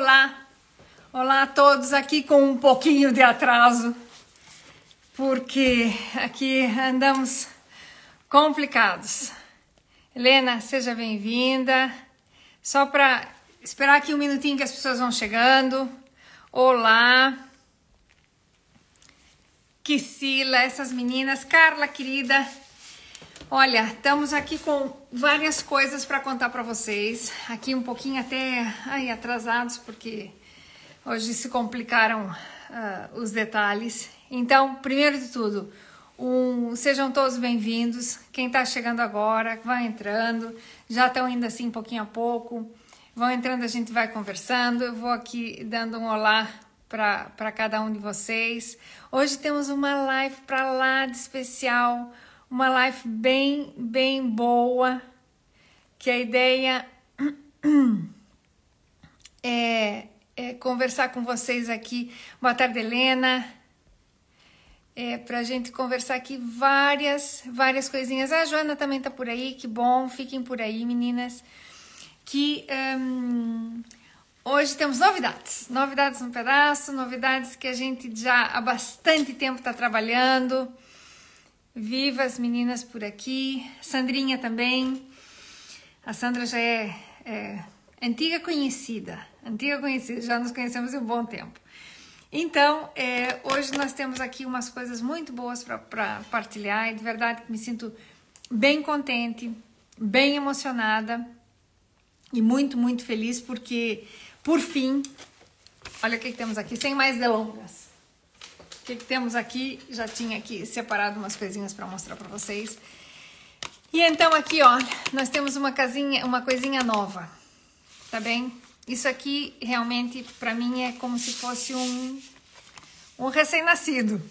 Olá! Olá a todos aqui com um pouquinho de atraso, porque aqui andamos complicados. Helena, seja bem-vinda. Só para esperar aqui um minutinho que as pessoas vão chegando. Olá! Kisila, essas meninas, Carla querida. Olha, estamos aqui com várias coisas para contar para vocês. Aqui um pouquinho até ai, atrasados, porque hoje se complicaram uh, os detalhes. Então, primeiro de tudo, um, sejam todos bem-vindos. Quem está chegando agora, vai entrando. Já estão indo assim, pouquinho a pouco. Vão entrando, a gente vai conversando. Eu vou aqui dando um olá para cada um de vocês. Hoje temos uma live para lá de especial uma live bem, bem boa, que a ideia é, é conversar com vocês aqui. Boa tarde, Helena. É, para a gente conversar aqui várias, várias coisinhas. A Joana também tá por aí, que bom, fiquem por aí, meninas. Que um, hoje temos novidades, novidades no pedaço, novidades que a gente já há bastante tempo está trabalhando. Viva as meninas por aqui, Sandrinha também. A Sandra já é, é antiga conhecida, antiga conhecida, já nos conhecemos há um bom tempo. Então, é, hoje nós temos aqui umas coisas muito boas para partilhar e de verdade me sinto bem contente, bem emocionada e muito, muito feliz porque, por fim, olha o que, que temos aqui, sem mais delongas que, que temos aqui? Já tinha aqui separado umas coisinhas para mostrar para vocês. E então aqui, ó, nós temos uma casinha, uma coisinha nova, tá bem? Isso aqui realmente para mim é como se fosse um um recém-nascido.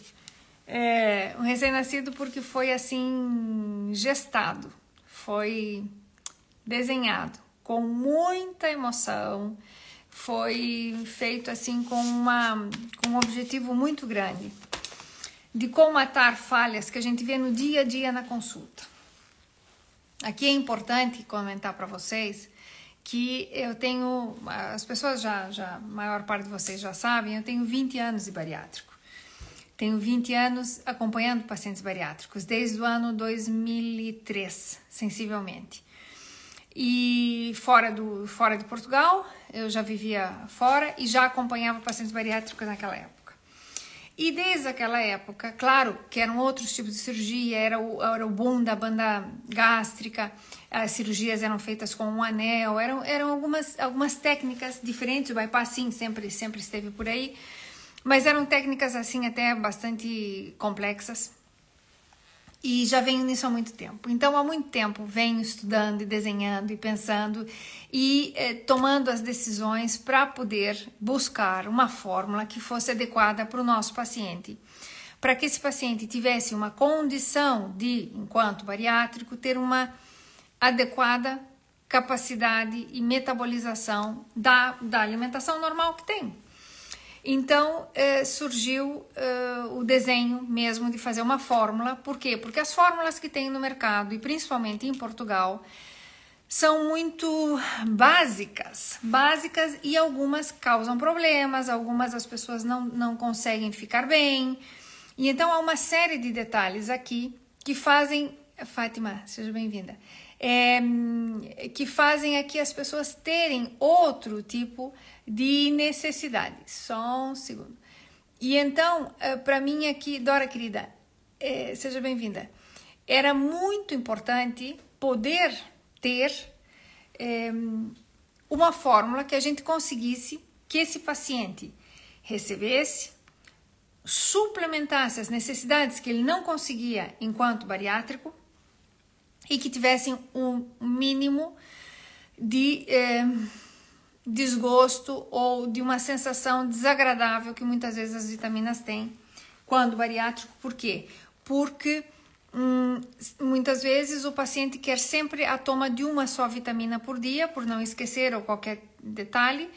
É, um recém-nascido porque foi assim gestado, foi desenhado com muita emoção, foi feito assim com, uma, com um objetivo muito grande de comatar falhas que a gente vê no dia a dia na consulta. Aqui é importante comentar para vocês que eu tenho, as pessoas já, já, a maior parte de vocês já sabem, eu tenho 20 anos de bariátrico. Tenho 20 anos acompanhando pacientes bariátricos, desde o ano 2003, sensivelmente. E fora, do, fora de Portugal, eu já vivia fora e já acompanhava pacientes bariátricos naquela época. E desde aquela época, claro que eram outros tipos de cirurgia, era o, era o boom da banda gástrica, as cirurgias eram feitas com um anel, eram, eram algumas, algumas técnicas diferentes, o bypass sim, sempre, sempre esteve por aí, mas eram técnicas assim até bastante complexas e já venho nisso há muito tempo. Então, há muito tempo venho estudando e desenhando e pensando e eh, tomando as decisões para poder buscar uma fórmula que fosse adequada para o nosso paciente. Para que esse paciente tivesse uma condição de, enquanto bariátrico, ter uma adequada capacidade e metabolização da, da alimentação normal que tem. Então eh, surgiu eh, o desenho mesmo de fazer uma fórmula. Por quê? Porque as fórmulas que tem no mercado, e principalmente em Portugal, são muito básicas, básicas e algumas causam problemas, algumas as pessoas não, não conseguem ficar bem. E então há uma série de detalhes aqui que fazem. Fátima, seja bem-vinda. É, que fazem aqui as pessoas terem outro tipo de de necessidade. Só um segundo. E então, eh, para mim aqui, Dora querida, é, seja bem-vinda. Era muito importante poder ter é, uma fórmula que a gente conseguisse que esse paciente recebesse, suplementasse as necessidades que ele não conseguia enquanto bariátrico e que tivessem um mínimo de desgosto ou de uma sensação desagradável que muitas vezes as vitaminas têm quando bariátrico. Por quê? Porque hum, muitas vezes o paciente quer sempre a toma de uma só vitamina por dia, por não esquecer ou qualquer detalhe,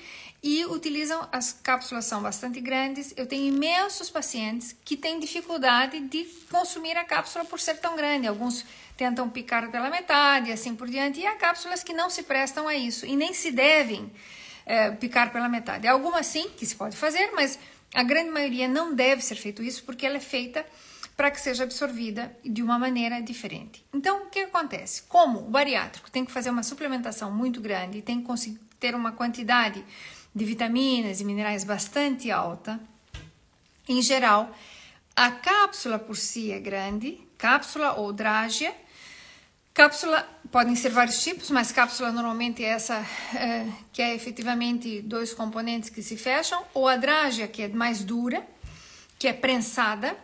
e utilizam as cápsulas são bastante grandes. Eu tenho imensos pacientes que têm dificuldade de consumir a cápsula por ser tão grande. Alguns tentam picar pela metade, assim por diante, e há cápsulas que não se prestam a isso e nem se devem é, picar pela metade. Algumas sim que se pode fazer, mas a grande maioria não deve ser feito isso porque ela é feita para que seja absorvida de uma maneira diferente. Então, o que acontece? Como o bariátrico tem que fazer uma suplementação muito grande e tem que ter uma quantidade de vitaminas e minerais bastante alta, em geral, a cápsula por si é grande, cápsula ou drágia. Cápsula podem ser vários tipos, mas cápsula normalmente é essa é, que é efetivamente dois componentes que se fecham, ou a drágia que é mais dura, que é prensada,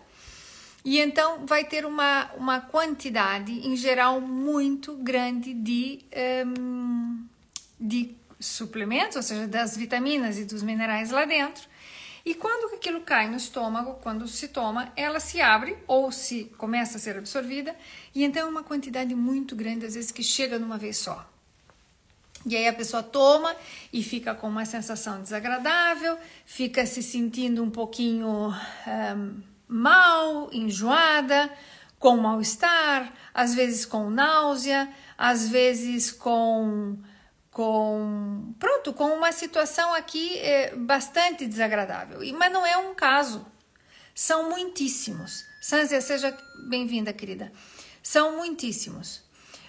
e então vai ter uma, uma quantidade em geral muito grande de, um, de suplementos, ou seja, das vitaminas e dos minerais lá dentro. E quando aquilo cai no estômago, quando se toma, ela se abre ou se começa a ser absorvida, e então é uma quantidade muito grande, às vezes que chega numa vez só. E aí a pessoa toma e fica com uma sensação desagradável, fica se sentindo um pouquinho um, mal, enjoada, com mal-estar, às vezes com náusea, às vezes com com pronto com uma situação aqui é, bastante desagradável. Mas não é um caso. São muitíssimos. Sanzia seja bem-vinda querida. São muitíssimos.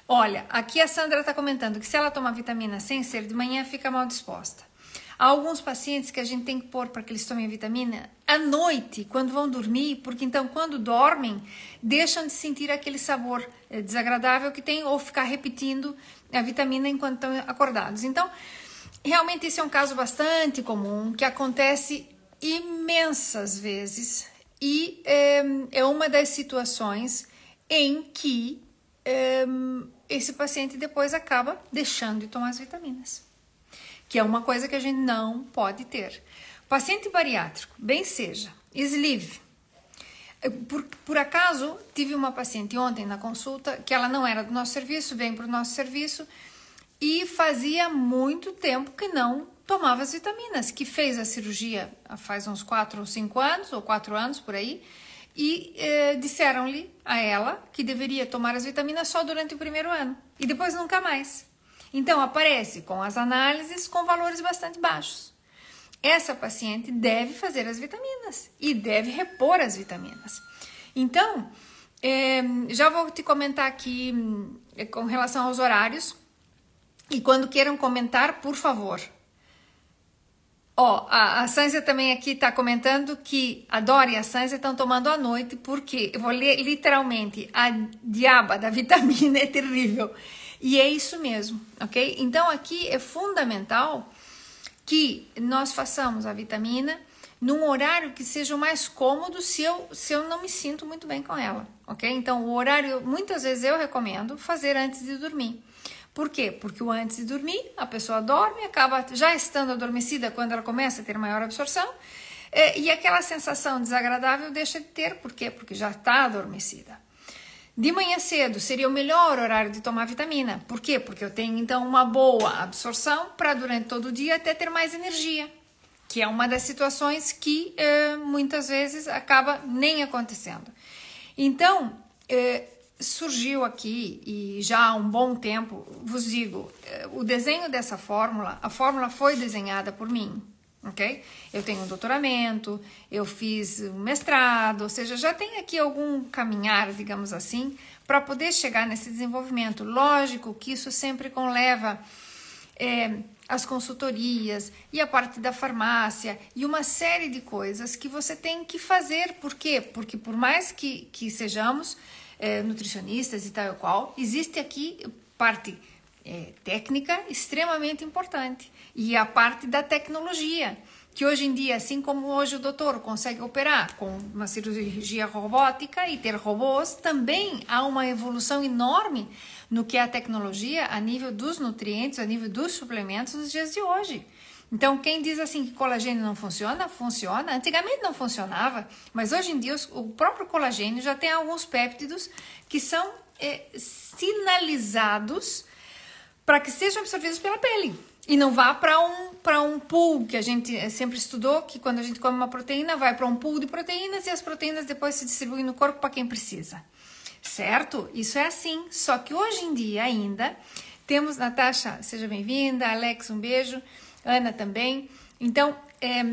Olha aqui a Sandra está comentando que se ela toma vitamina sem ser de manhã fica mal disposta Há alguns pacientes que a gente tem que pôr para que eles tomem vitamina à noite, quando vão dormir, porque então quando dormem, deixam de sentir aquele sabor eh, desagradável que tem ou ficar repetindo a vitamina enquanto estão acordados. Então, realmente esse é um caso bastante comum que acontece imensas vezes e é, é uma das situações em que é, esse paciente depois acaba deixando de tomar as vitaminas que é uma coisa que a gente não pode ter. Paciente bariátrico, bem seja, sleeve. Por, por acaso, tive uma paciente ontem na consulta que ela não era do nosso serviço, vem para o nosso serviço e fazia muito tempo que não tomava as vitaminas, que fez a cirurgia faz uns 4 ou 5 anos, ou 4 anos por aí, e eh, disseram-lhe a ela que deveria tomar as vitaminas só durante o primeiro ano e depois nunca mais. Então, aparece com as análises com valores bastante baixos. Essa paciente deve fazer as vitaminas e deve repor as vitaminas. Então, é, já vou te comentar aqui é, com relação aos horários. E quando queiram comentar, por favor. Ó, oh, a, a também aqui está comentando que a Dora e a Sanzia estão tomando à noite, porque eu vou ler literalmente: a diaba da vitamina é terrível. E é isso mesmo, ok? Então aqui é fundamental que nós façamos a vitamina num horário que seja mais cômodo se eu, se eu não me sinto muito bem com ela, ok? Então o horário, muitas vezes eu recomendo fazer antes de dormir. Por quê? Porque o antes de dormir, a pessoa dorme, acaba já estando adormecida quando ela começa a ter maior absorção, é, e aquela sensação desagradável deixa de ter, por quê? Porque já está adormecida. De manhã cedo seria o melhor horário de tomar vitamina. Por quê? Porque eu tenho então uma boa absorção para durante todo o dia até ter mais energia, que é uma das situações que eh, muitas vezes acaba nem acontecendo. Então, eh, surgiu aqui e já há um bom tempo, vos digo, eh, o desenho dessa fórmula, a fórmula foi desenhada por mim, ok? Eu tenho um doutoramento, eu fiz um mestrado, ou seja, já tem aqui algum caminhar, digamos assim, para poder chegar nesse desenvolvimento. Lógico que isso sempre conleva é, as consultorias e a parte da farmácia e uma série de coisas que você tem que fazer. Por quê? Porque por mais que, que sejamos é, nutricionistas e tal e qual, existe aqui parte é, técnica extremamente importante e a parte da tecnologia que hoje em dia, assim como hoje o doutor consegue operar com uma cirurgia robótica e ter robôs, também há uma evolução enorme no que é a tecnologia a nível dos nutrientes, a nível dos suplementos nos dias de hoje. Então, quem diz assim que colagênio não funciona, funciona. Antigamente não funcionava, mas hoje em dia o próprio colagênio já tem alguns péptidos que são é, sinalizados para que sejam absorvidos pela pele. E não vá para um para um pool que a gente sempre estudou que quando a gente come uma proteína vai para um pool de proteínas e as proteínas depois se distribuem no corpo para quem precisa. Certo? Isso é assim. Só que hoje em dia ainda temos Natasha seja bem-vinda Alex um beijo Ana também. Então, é,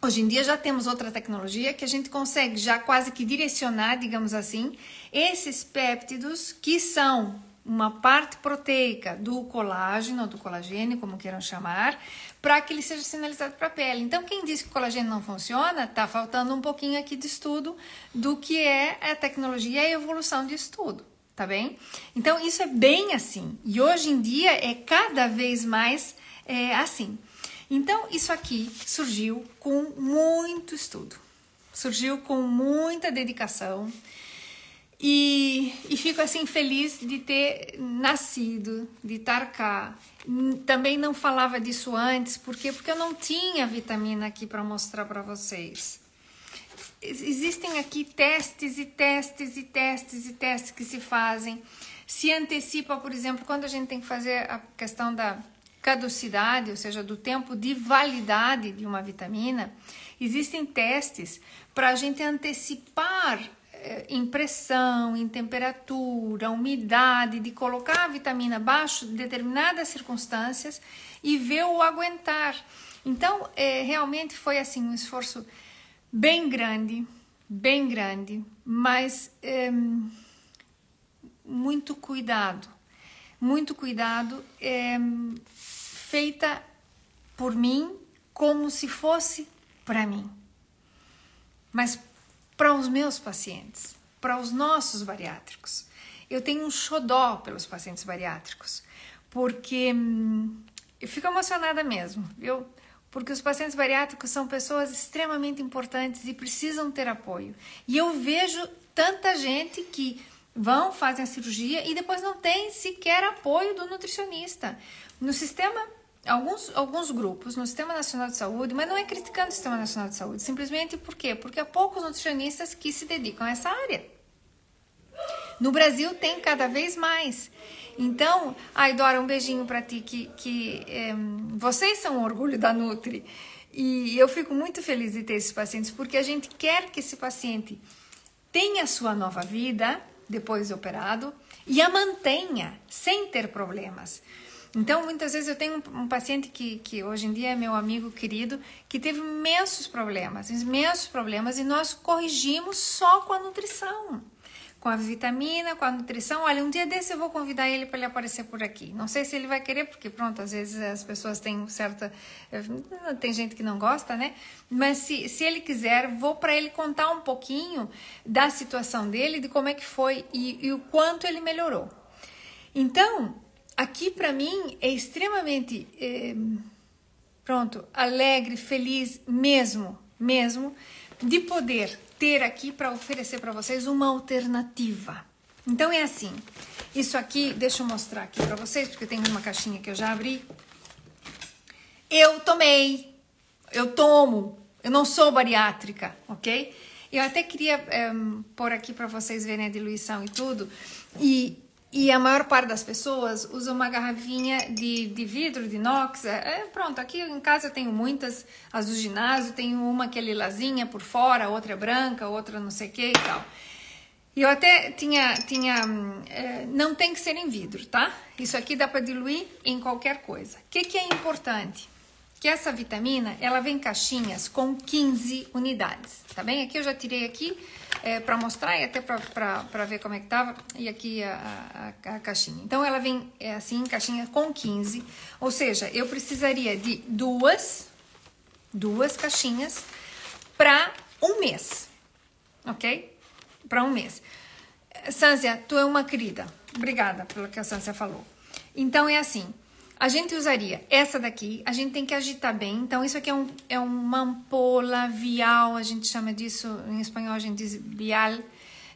hoje em dia já temos outra tecnologia que a gente consegue já quase que direcionar, digamos assim, esses péptidos que são uma parte proteica do colágeno, ou do colagênio, como queiram chamar, para que ele seja sinalizado para a pele. Então, quem diz que o colagênio não funciona, está faltando um pouquinho aqui de estudo do que é a tecnologia e a evolução de estudo, tá bem? Então, isso é bem assim. E hoje em dia é cada vez mais é, assim. Então, isso aqui surgiu com muito estudo, surgiu com muita dedicação. E, e fico assim feliz de ter nascido, de estar cá. Também não falava disso antes, por quê? Porque eu não tinha vitamina aqui para mostrar para vocês. Existem aqui testes e testes e testes e testes que se fazem. Se antecipa, por exemplo, quando a gente tem que fazer a questão da caducidade, ou seja, do tempo de validade de uma vitamina, existem testes para a gente antecipar em pressão, em temperatura, umidade, de colocar a vitamina abaixo de determinadas circunstâncias e ver o aguentar. Então, é, realmente foi assim um esforço bem grande, bem grande, mas é, muito cuidado, muito cuidado, é, feita por mim como se fosse para mim. Mas para os meus pacientes, para os nossos bariátricos. Eu tenho um xodó pelos pacientes bariátricos, porque hum, eu fico emocionada mesmo, viu? Porque os pacientes bariátricos são pessoas extremamente importantes e precisam ter apoio. E eu vejo tanta gente que vão, fazem a cirurgia e depois não tem sequer apoio do nutricionista. No sistema alguns, alguns grupos no Sistema Nacional de Saúde, mas não é criticando o Sistema Nacional de Saúde, simplesmente por quê? Porque há poucos nutricionistas que se dedicam a essa área. No Brasil tem cada vez mais. Então, ai Dora, um beijinho para ti, que, que é, vocês são o orgulho da Nutri. E eu fico muito feliz de ter esses pacientes, porque a gente quer que esse paciente tenha sua nova vida depois de operado e a mantenha sem ter problemas. Então, muitas vezes eu tenho um, um, paciente que, que hoje em dia é meu amigo querido, que teve imensos problemas, imensos problemas, e nós corrigimos só com a nutrição. Com a vitamina, com a nutrição. Olha, um dia desse eu vou convidar ele para ele aparecer por aqui. Não sei se ele vai querer, porque pronto, às vezes as pessoas têm certa. Eh, tem gente que não gosta, né? Mas se, se ele quiser, vou para ele contar um pouquinho da situação dele, de como é que foi e, e o quanto ele melhorou. Então, aqui para mim é extremamente é, pronto, alegre, feliz mesmo, mesmo de poder ter aqui para oferecer para vocês uma alternativa. Então é assim. Isso aqui, deixa eu mostrar aqui para vocês, porque tem uma caixinha que eu já abri. Eu tomei, eu tomo, eu não sou bariátrica, ok? Eu até queria é, pôr aqui para vocês verem a diluição e tudo. E e a maior parte das pessoas usa uma garrafinha de, de vidro, de inox. É, é, pronto, aqui em casa eu tenho muitas, as do ginásio, tenho uma que é lilazinha por fora, outra é branca, outra não sei o que e tal. E eu até tinha, tinha é, não tem que ser em vidro, tá? Isso aqui dá para diluir em qualquer coisa. O que, que é importante? Que essa vitamina, ela vem em caixinhas com 15 unidades, tá bem? Aqui eu já tirei aqui, é, para mostrar e até para ver como é que tava. E aqui a, a, a, caixinha. Então, ela vem é, assim, caixinha com 15. Ou seja, eu precisaria de duas, duas caixinhas para um mês. Ok? Para um mês. Sância, tu é uma querida. Obrigada pelo que a Sância falou. Então, é assim. A gente usaria essa daqui, a gente tem que agitar bem. Então, isso aqui é, um, é uma ampola vial, a gente chama disso, em espanhol a gente diz vial.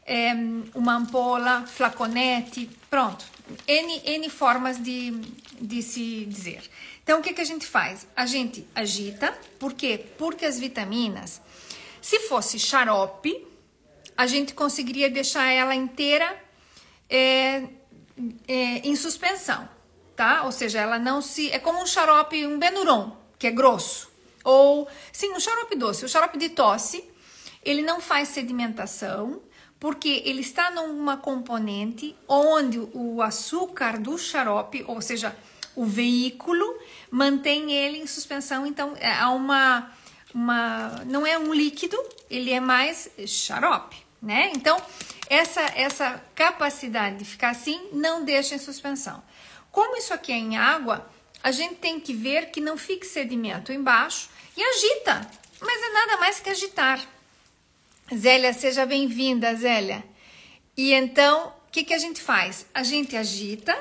É uma ampola, flaconete, pronto. N, N formas de, de se dizer. Então, o que, que a gente faz? A gente agita, por quê? Porque as vitaminas, se fosse xarope, a gente conseguiria deixar ela inteira é, é, em suspensão tá? Ou seja, ela não se. É como um xarope, um Benuron, que é grosso. Ou, sim, um xarope doce. O xarope de tosse, ele não faz sedimentação, porque ele está numa componente onde o açúcar do xarope, ou seja, o veículo mantém ele em suspensão, então é, há uma, uma não é um líquido, ele é mais xarope, né? Então, essa, essa capacidade de ficar assim não deixa em suspensão. Como isso aqui é em água, a gente tem que ver que não fique sedimento embaixo e agita, mas é nada mais que agitar. Zélia, seja bem-vinda, Zélia. E então, o que, que a gente faz? A gente agita,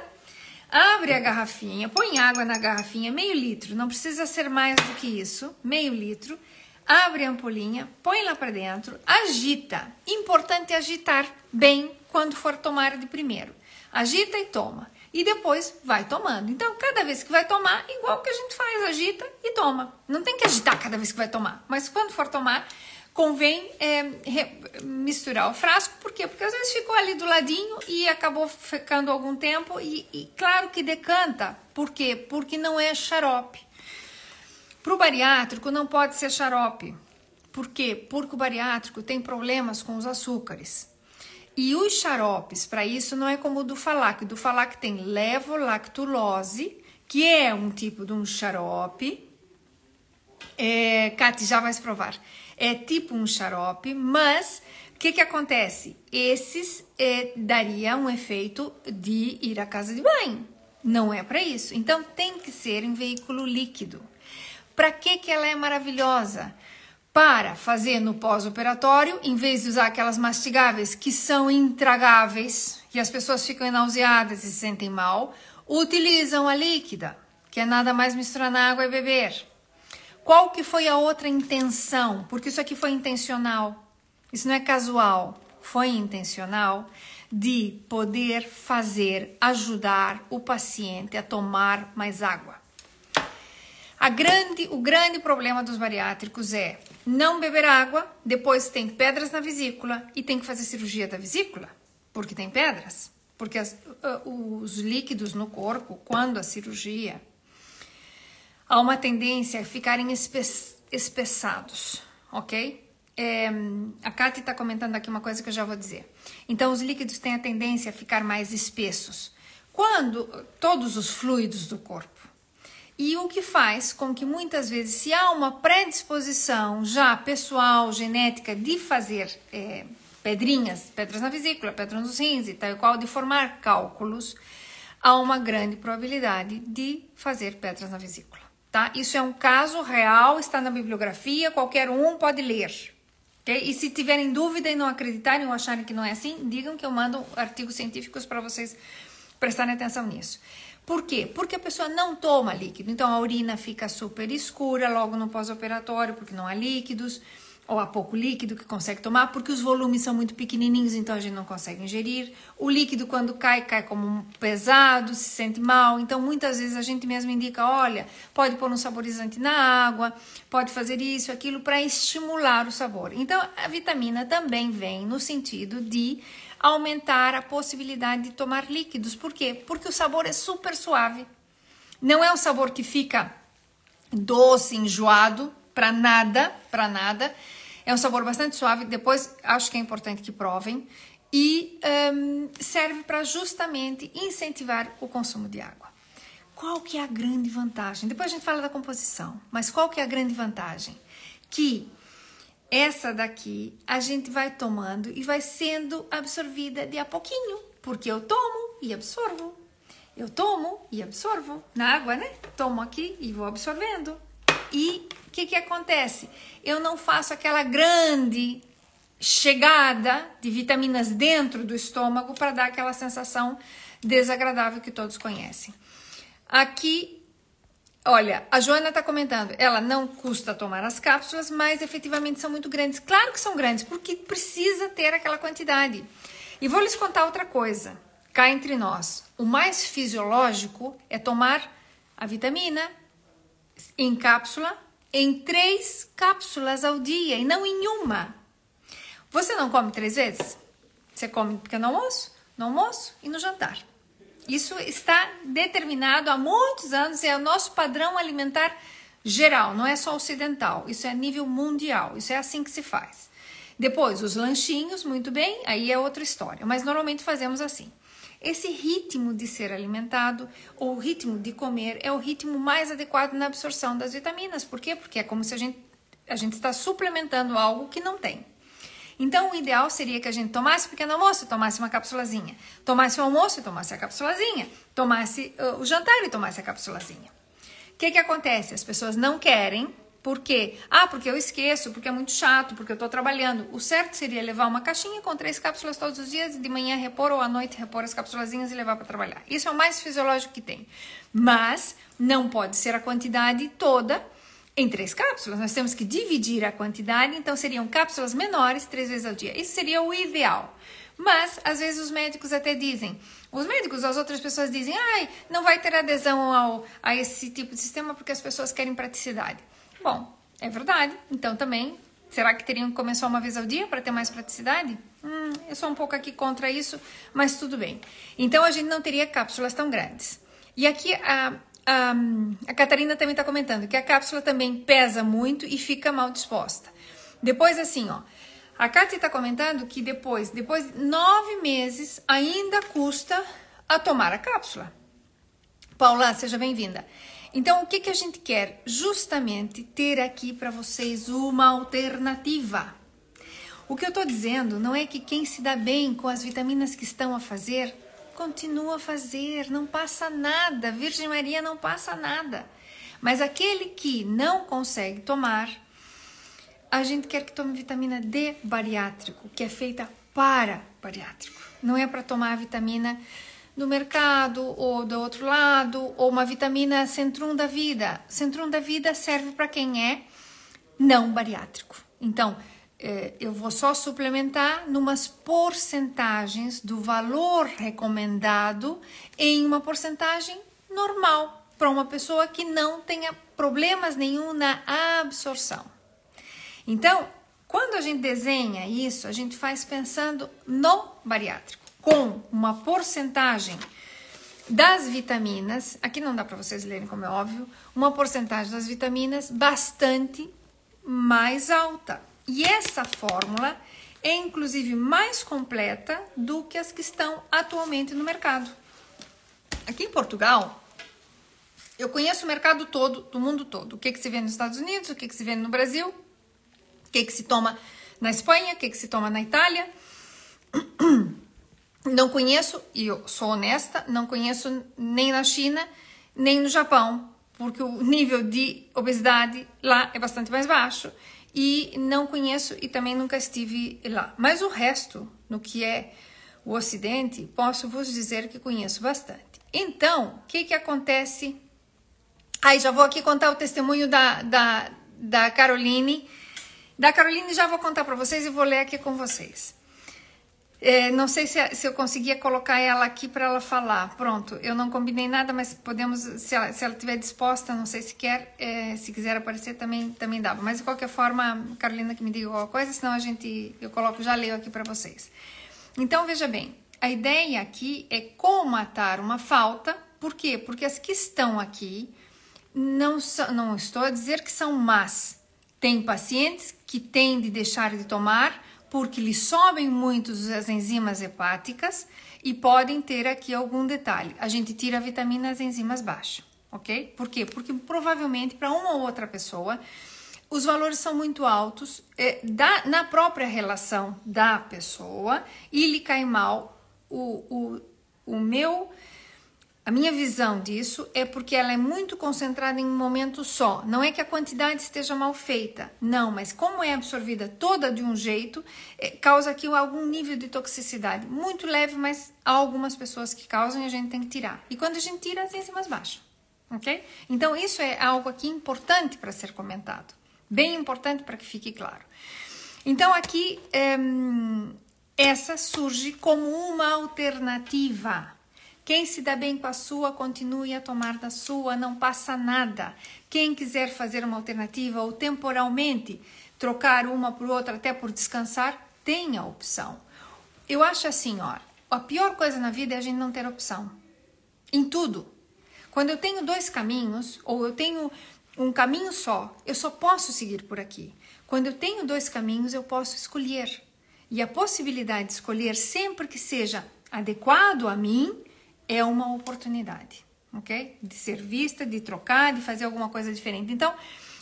abre a garrafinha, põe água na garrafinha, meio litro, não precisa ser mais do que isso, meio litro, abre a ampolinha, põe lá para dentro, agita. Importante agitar bem quando for tomar de primeiro. Agita e toma. E depois vai tomando. Então, cada vez que vai tomar, igual que a gente faz, agita e toma. Não tem que agitar cada vez que vai tomar. Mas quando for tomar, convém é, misturar o frasco, por quê? Porque às vezes ficou ali do ladinho e acabou ficando algum tempo e, e claro que decanta, por quê? Porque não é xarope. Para o bariátrico não pode ser xarope, por quê? Porque o bariátrico tem problemas com os açúcares. E os xaropes, para isso, não é como o do falac. Do falac tem levolactulose, que é um tipo de um xarope. É, já vai provar é tipo um xarope, mas o que, que acontece? Esses é, daria um efeito de ir à casa de banho. Não é para isso. Então tem que ser em veículo líquido. Para que, que ela é maravilhosa? Para fazer no pós-operatório, em vez de usar aquelas mastigáveis que são intragáveis e as pessoas ficam nauseadas e se sentem mal, utilizam a líquida, que é nada mais misturar na água e beber. Qual que foi a outra intenção? Porque isso aqui foi intencional. Isso não é casual. Foi intencional de poder fazer, ajudar o paciente a tomar mais água. Grande, o grande problema dos bariátricos é não beber água, depois tem pedras na vesícula e tem que fazer cirurgia da vesícula, porque tem pedras. Porque as, uh, os líquidos no corpo, quando a cirurgia há uma tendência a ficarem espe espessados, ok? É, a Kati está comentando aqui uma coisa que eu já vou dizer. Então, os líquidos têm a tendência a ficar mais espessos. Quando todos os fluidos do corpo. E o que faz com que muitas vezes, se há uma predisposição já pessoal, genética, de fazer é, pedrinhas, pedras na vesícula, pedras nos rins e tal qual, de formar cálculos, há uma grande probabilidade de fazer pedras na vesícula tá? Isso é um caso real, está na bibliografia, qualquer um pode ler. Okay? E se tiverem dúvida e não acreditarem ou acharem que não é assim, digam que eu mando artigos científicos para vocês prestarem atenção nisso. Por quê? Porque a pessoa não toma líquido. Então a urina fica super escura logo no pós-operatório, porque não há líquidos ou há pouco líquido que consegue tomar, porque os volumes são muito pequenininhos, então a gente não consegue ingerir. O líquido, quando cai, cai como pesado, se sente mal. Então, muitas vezes a gente mesmo indica: olha, pode pôr um saborizante na água, pode fazer isso, aquilo, para estimular o sabor. Então, a vitamina também vem no sentido de aumentar a possibilidade de tomar líquidos. Por quê? Porque o sabor é super suave. Não é um sabor que fica doce, enjoado, para nada, para nada. É um sabor bastante suave, depois acho que é importante que provem. E um, serve para justamente incentivar o consumo de água. Qual que é a grande vantagem? Depois a gente fala da composição, mas qual que é a grande vantagem? Que essa daqui a gente vai tomando e vai sendo absorvida de a pouquinho, porque eu tomo e absorvo. Eu tomo e absorvo na água, né? Tomo aqui e vou absorvendo. E o que, que acontece? Eu não faço aquela grande chegada de vitaminas dentro do estômago para dar aquela sensação desagradável que todos conhecem. Aqui, olha, a Joana está comentando, ela não custa tomar as cápsulas, mas efetivamente são muito grandes. Claro que são grandes, porque precisa ter aquela quantidade. E vou lhes contar outra coisa, cá entre nós. O mais fisiológico é tomar a vitamina em cápsula em três cápsulas ao dia e não em uma. Você não come três vezes? Você come no pequeno almoço, no almoço e no jantar. Isso está determinado há muitos anos, é o nosso padrão alimentar geral, não é só ocidental, isso é nível mundial, isso é assim que se faz. Depois, os lanchinhos, muito bem, aí é outra história, mas normalmente fazemos assim. esse ritmo de ser alimentado ou ritmo de comer é o ritmo mais adequado na absorção das vitaminas. Por quê? Porque é como se a gente, a gente está suplementando algo que não tem. Então, o ideal seria que a gente tomasse o pequeno almoço tomasse uma capsulazinha, tomasse o almoço e tomasse a capsulazinha, tomasse uh, o jantar e tomasse a capsulazinha. O que, que acontece? As pessoas não querem por quê? Ah, porque eu esqueço, porque é muito chato, porque eu estou trabalhando. O certo seria levar uma caixinha com três cápsulas todos os dias, de manhã repor ou à noite repor as cápsulazinhas e levar para trabalhar. Isso é o mais fisiológico que tem. Mas não pode ser a quantidade toda em três cápsulas. Nós temos que dividir a quantidade, então seriam cápsulas menores três vezes ao dia. Isso seria o ideal. Mas às vezes os médicos até dizem, os médicos, as outras pessoas dizem, ai, não vai ter adesão ao, a esse tipo de sistema porque as pessoas querem praticidade. Bom, é verdade. Então também, será que teriam que comer só uma vez ao dia para ter mais praticidade? Hum, eu sou um pouco aqui contra isso, mas tudo bem. Então a gente não teria cápsulas tão grandes. E aqui a, a, a Catarina também está comentando que a cápsula também pesa muito e fica mal disposta. Depois, assim, ó. A Kátia está comentando que depois, depois de nove meses, ainda custa a tomar a cápsula. Paula, seja bem-vinda. Então, o que, que a gente quer? Justamente ter aqui para vocês uma alternativa. O que eu estou dizendo não é que quem se dá bem com as vitaminas que estão a fazer, continua a fazer, não passa nada. Virgem Maria não passa nada. Mas aquele que não consegue tomar, a gente quer que tome vitamina D bariátrico, que é feita para bariátrico. Não é para tomar a vitamina do mercado ou do outro lado, ou uma vitamina Centrum da Vida. Centrum da Vida serve para quem é não bariátrico. Então, eu vou só suplementar numas porcentagens do valor recomendado em uma porcentagem normal para uma pessoa que não tenha problemas nenhum na absorção. Então, quando a gente desenha isso, a gente faz pensando no bariátrico com uma porcentagem das vitaminas, aqui não dá para vocês lerem como é óbvio, uma porcentagem das vitaminas bastante mais alta. E essa fórmula é inclusive mais completa do que as que estão atualmente no mercado. Aqui em Portugal, eu conheço o mercado todo, do mundo todo. O que, que se vende nos Estados Unidos, o que, que se vende no Brasil, o que, que se toma na Espanha, o que, que se toma na Itália. Não conheço, e eu sou honesta, não conheço nem na China, nem no Japão, porque o nível de obesidade lá é bastante mais baixo. E não conheço e também nunca estive lá. Mas o resto, no que é o Ocidente, posso vos dizer que conheço bastante. Então, o que, que acontece? Aí já vou aqui contar o testemunho da, da, da Caroline. Da Caroline já vou contar para vocês e vou ler aqui com vocês. É, não sei se, se, eu conseguia colocar ela aqui para ela falar. Pronto, eu não combinei nada, mas podemos, se ela, se ela tiver disposta, não sei se quer, é, se quiser aparecer também, também dava. Mas de qualquer forma, Carolina que me diga alguma coisa, senão a gente, eu coloco, já leio aqui para vocês. Então veja bem, a ideia aqui é comatar uma falta. Por quê? Porque as que estão aqui não, não estou a dizer que são más. Tem pacientes que têm de deixar de tomar porque lhe sobem muito as enzimas hepáticas e podem ter aqui algum detalhe. A gente tira a vitamina as enzimas baixas, ok? Por quê? Porque provavelmente para uma ou outra pessoa os valores são muito altos é, da, na própria relação da pessoa e lhe cai mal o, o, o meu a minha visão disso é porque ela é muito concentrada em um momento só. Não é que a quantidade esteja mal feita, não, mas como é absorvida toda de um jeito, é, causa aqui algum nível de toxicidade. Muito leve, mas há algumas pessoas que causam e a gente tem que tirar. E quando a gente tira, as enzimas baixam, ok? Então, isso é algo aqui importante para ser comentado. Bem importante para que fique claro. Então, aqui, é, essa surge como uma alternativa quem se dá bem com a sua, continue a tomar da sua, não passa nada. Quem quiser fazer uma alternativa ou temporalmente trocar uma por outra, até por descansar, tem a opção. Eu acho assim, ó, a pior coisa na vida é a gente não ter opção. Em tudo. Quando eu tenho dois caminhos, ou eu tenho um caminho só, eu só posso seguir por aqui. Quando eu tenho dois caminhos, eu posso escolher. E a possibilidade de escolher sempre que seja adequado a mim, é uma oportunidade, ok? De ser vista, de trocar, de fazer alguma coisa diferente. Então,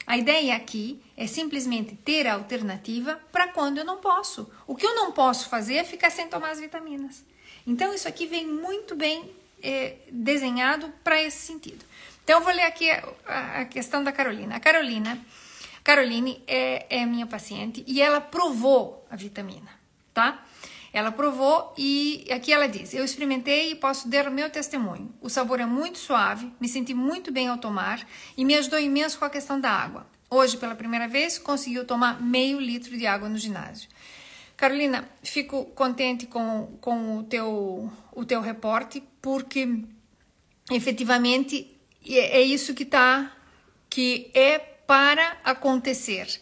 a ideia aqui é simplesmente ter a alternativa para quando eu não posso. O que eu não posso fazer é ficar sem tomar as vitaminas. Então, isso aqui vem muito bem é, desenhado para esse sentido. Então, eu vou ler aqui a, a, questão da Carolina. A Carolina, Caroline é, é minha paciente e ela provou a vitamina, tá? Ela provou e aqui ela diz: Eu experimentei e posso dar o meu testemunho. O sabor é muito suave, me senti muito bem ao tomar e me ajudou imenso com a questão da água. Hoje, pela primeira vez, conseguiu tomar meio litro de água no ginásio. Carolina, fico contente com, com o, teu, o teu reporte, porque efetivamente é, é isso que tá, que é para acontecer.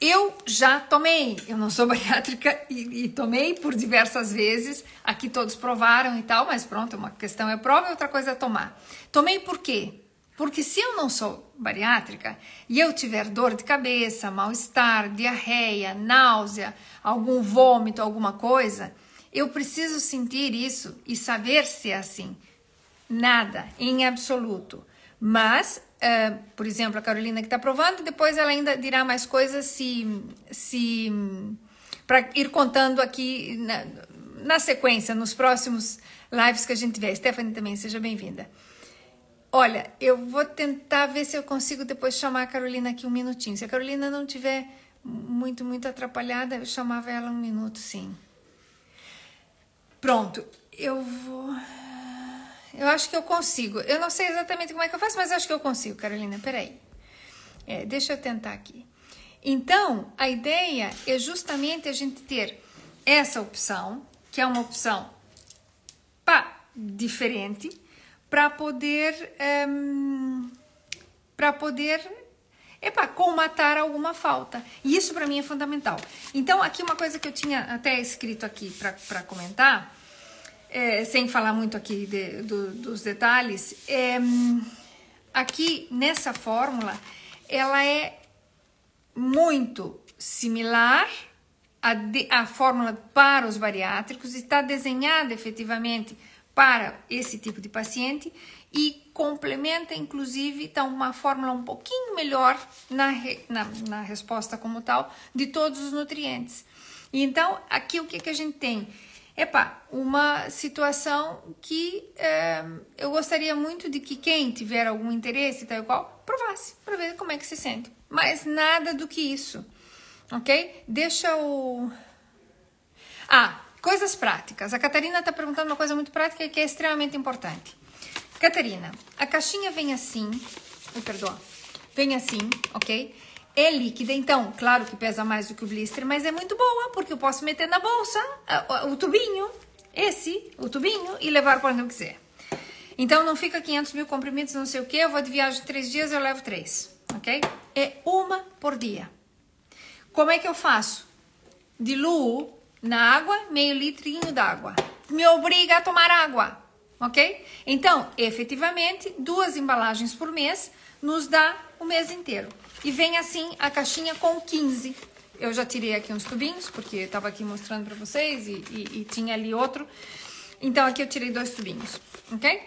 Eu já tomei, eu não sou bariátrica e, e, tomei por diversas vezes. Aqui todos provaram e tal, mas pronto, uma questão é prova e outra coisa é tomar. Tomei por quê? Porque se eu não sou bariátrica e eu tiver dor de cabeça, mal-estar, diarreia, náusea, algum vômito, alguma coisa, eu preciso sentir isso e saber se é assim. Nada, em absoluto. Mas Uh, por exemplo, a Carolina que está provando, depois ela ainda dirá mais coisas se, se para ir contando aqui na, na, sequência, nos próximos lives que a gente tiver. Stephanie também, seja bem-vinda. Olha, eu vou tentar ver se eu consigo depois chamar a Carolina aqui um minutinho. Se a Carolina não tiver muito, muito atrapalhada, eu chamava ela um minuto, sim. Pronto, eu vou. Eu acho que eu consigo. Eu não sei exatamente como é que eu faço, mas acho que eu consigo, Carolina. Peraí. É, deixa eu tentar aqui. Então, a ideia é justamente a gente ter essa opção, que é uma opção pá, diferente, para poder. Um, para poder epa, colmatar alguma falta. E isso para mim é fundamental. Então, aqui uma coisa que eu tinha até escrito aqui para comentar é, sem falar muito aqui de, do, dos detalhes, é, aqui nessa fórmula, ela é muito similar à, de, à fórmula para os bariátricos, está desenhada efetivamente para esse tipo de paciente e complementa, inclusive, então, uma fórmula um pouquinho melhor na, na, na resposta como tal de todos os nutrientes. E então, aqui o que, que a gente tem? Epa, uma situação que é, eu gostaria muito de que quem tiver algum interesse, tal e qual, provasse, para ver como é que se sente. Mas nada do que isso, ok? Deixa o. Ah, coisas práticas. A Catarina está perguntando uma coisa muito prática que é extremamente importante. Catarina, a caixinha vem assim, me perdoa, vem assim, ok? É líquida, então, claro que pesa mais do que o blister, mas é muito boa, porque eu posso meter na bolsa o, tubinho, esse, o tubinho, e levar onde eu quiser. Então, não fica 500 mil comprimidos, não sei o que, eu vou de viagem três dias, eu levo três, ok? É uma por dia. Como é que eu faço? Diluo na água, meio litrinho d'água. Me obriga a tomar água, ok? Então, efetivamente, duas embalagens por mês nos dá o mês inteiro. E vem assim a caixinha com 15. Eu já tirei aqui uns tubinhos, porque eu tava aqui mostrando para vocês e, e, e, tinha ali outro. Então aqui eu tirei dois tubinhos, ok?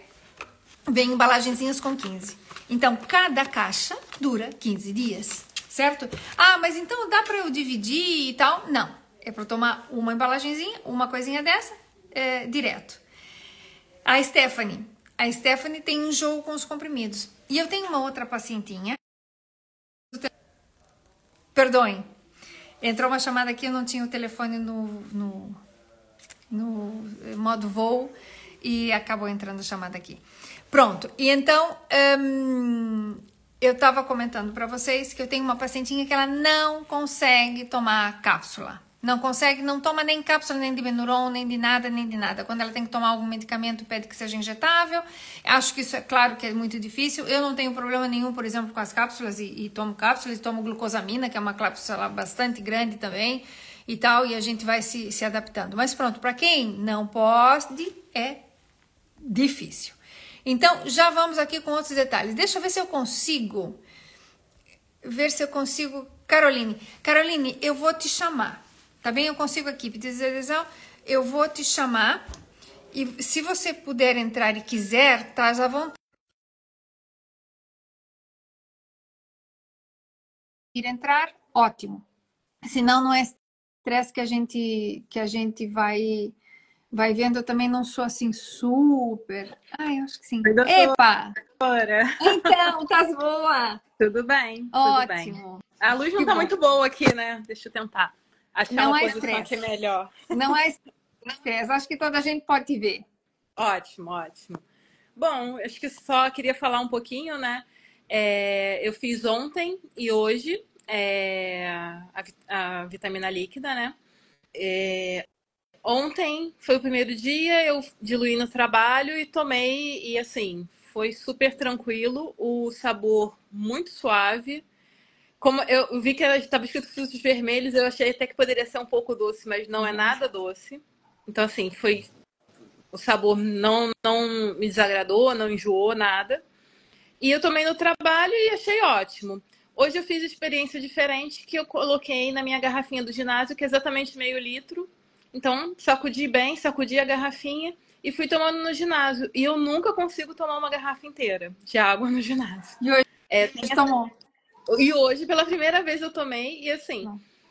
Vem embalagenzinhas com 15. Então cada caixa dura 15 dias, certo? Ah, mas então dá para eu dividir e tal? Não. É para tomar uma embalagenzinha, uma coisinha dessa, é, direto. A Stephanie. A Stephanie tem um jogo com os comprimidos. E eu tenho uma outra pacientinha Perdoem. Entrou uma chamada aqui, eu não tinha o telefone no, no, no modo voo e acabou entrando a chamada aqui. Pronto, e então hum, eu estava comentando para vocês que eu tenho uma pacientinha que ela não consegue tomar cápsula. Não consegue, não toma nem cápsula, nem de Benuron, nem de nada, nem de nada. Quando ela tem que tomar algum medicamento, pede que seja injetável. Acho que isso é claro que é muito difícil. Eu não tenho problema nenhum, por exemplo, com as cápsulas e, e tomo cápsulas, e tomo glucosamina, que é uma cápsula bastante grande também e tal, e a gente vai se, se adaptando. Mas pronto, para quem não pode, é difícil. Então, já vamos aqui com outros detalhes. Deixa eu ver se eu consigo. Ver se eu consigo. Caroline, Caroline, eu vou te chamar. Tá bem? Eu consigo aqui pedir adesão. Eu vou te chamar E se você puder entrar e quiser, tá à vontade. Ir entrar, ótimo. Senão não é estresse que a gente que a gente vai vai vendo. Eu também não sou assim super. Ai, acho que sim. Epa! Doutora. Então, tá boa? Tudo bem. Ótimo. Tudo bem. A luz não que tá bom. muito boa aqui, né? Deixa eu tentar achar não uma é posição aqui melhor. Não é estresse. Acho que toda a gente pode te ver. Ótimo, ótimo. Bom, acho que só queria falar um pouquinho, né? É, eu fiz ontem e hoje é, a, a, vitamina líquida, né? É, ontem foi o primeiro dia, eu diluí no trabalho e tomei, e assim, foi super tranquilo, o sabor muito suave. Como eu vi que estava escrito frutos vermelhos, eu achei até que poderia ser um pouco doce, mas não é uhum. nada doce. Então, assim, foi. O sabor não, não me desagradou, não enjoou nada. E eu tomei no trabalho e achei ótimo. Hoje eu fiz experiência diferente que eu coloquei na minha garrafinha do ginásio, que é exatamente meio litro. Então, sacudi bem, sacudi a garrafinha e fui tomando no ginásio. E eu nunca consigo tomar uma garrafa inteira de água no ginásio. E hoje é, essa... tomou? E hoje, pela primeira vez, eu tomei. E assim,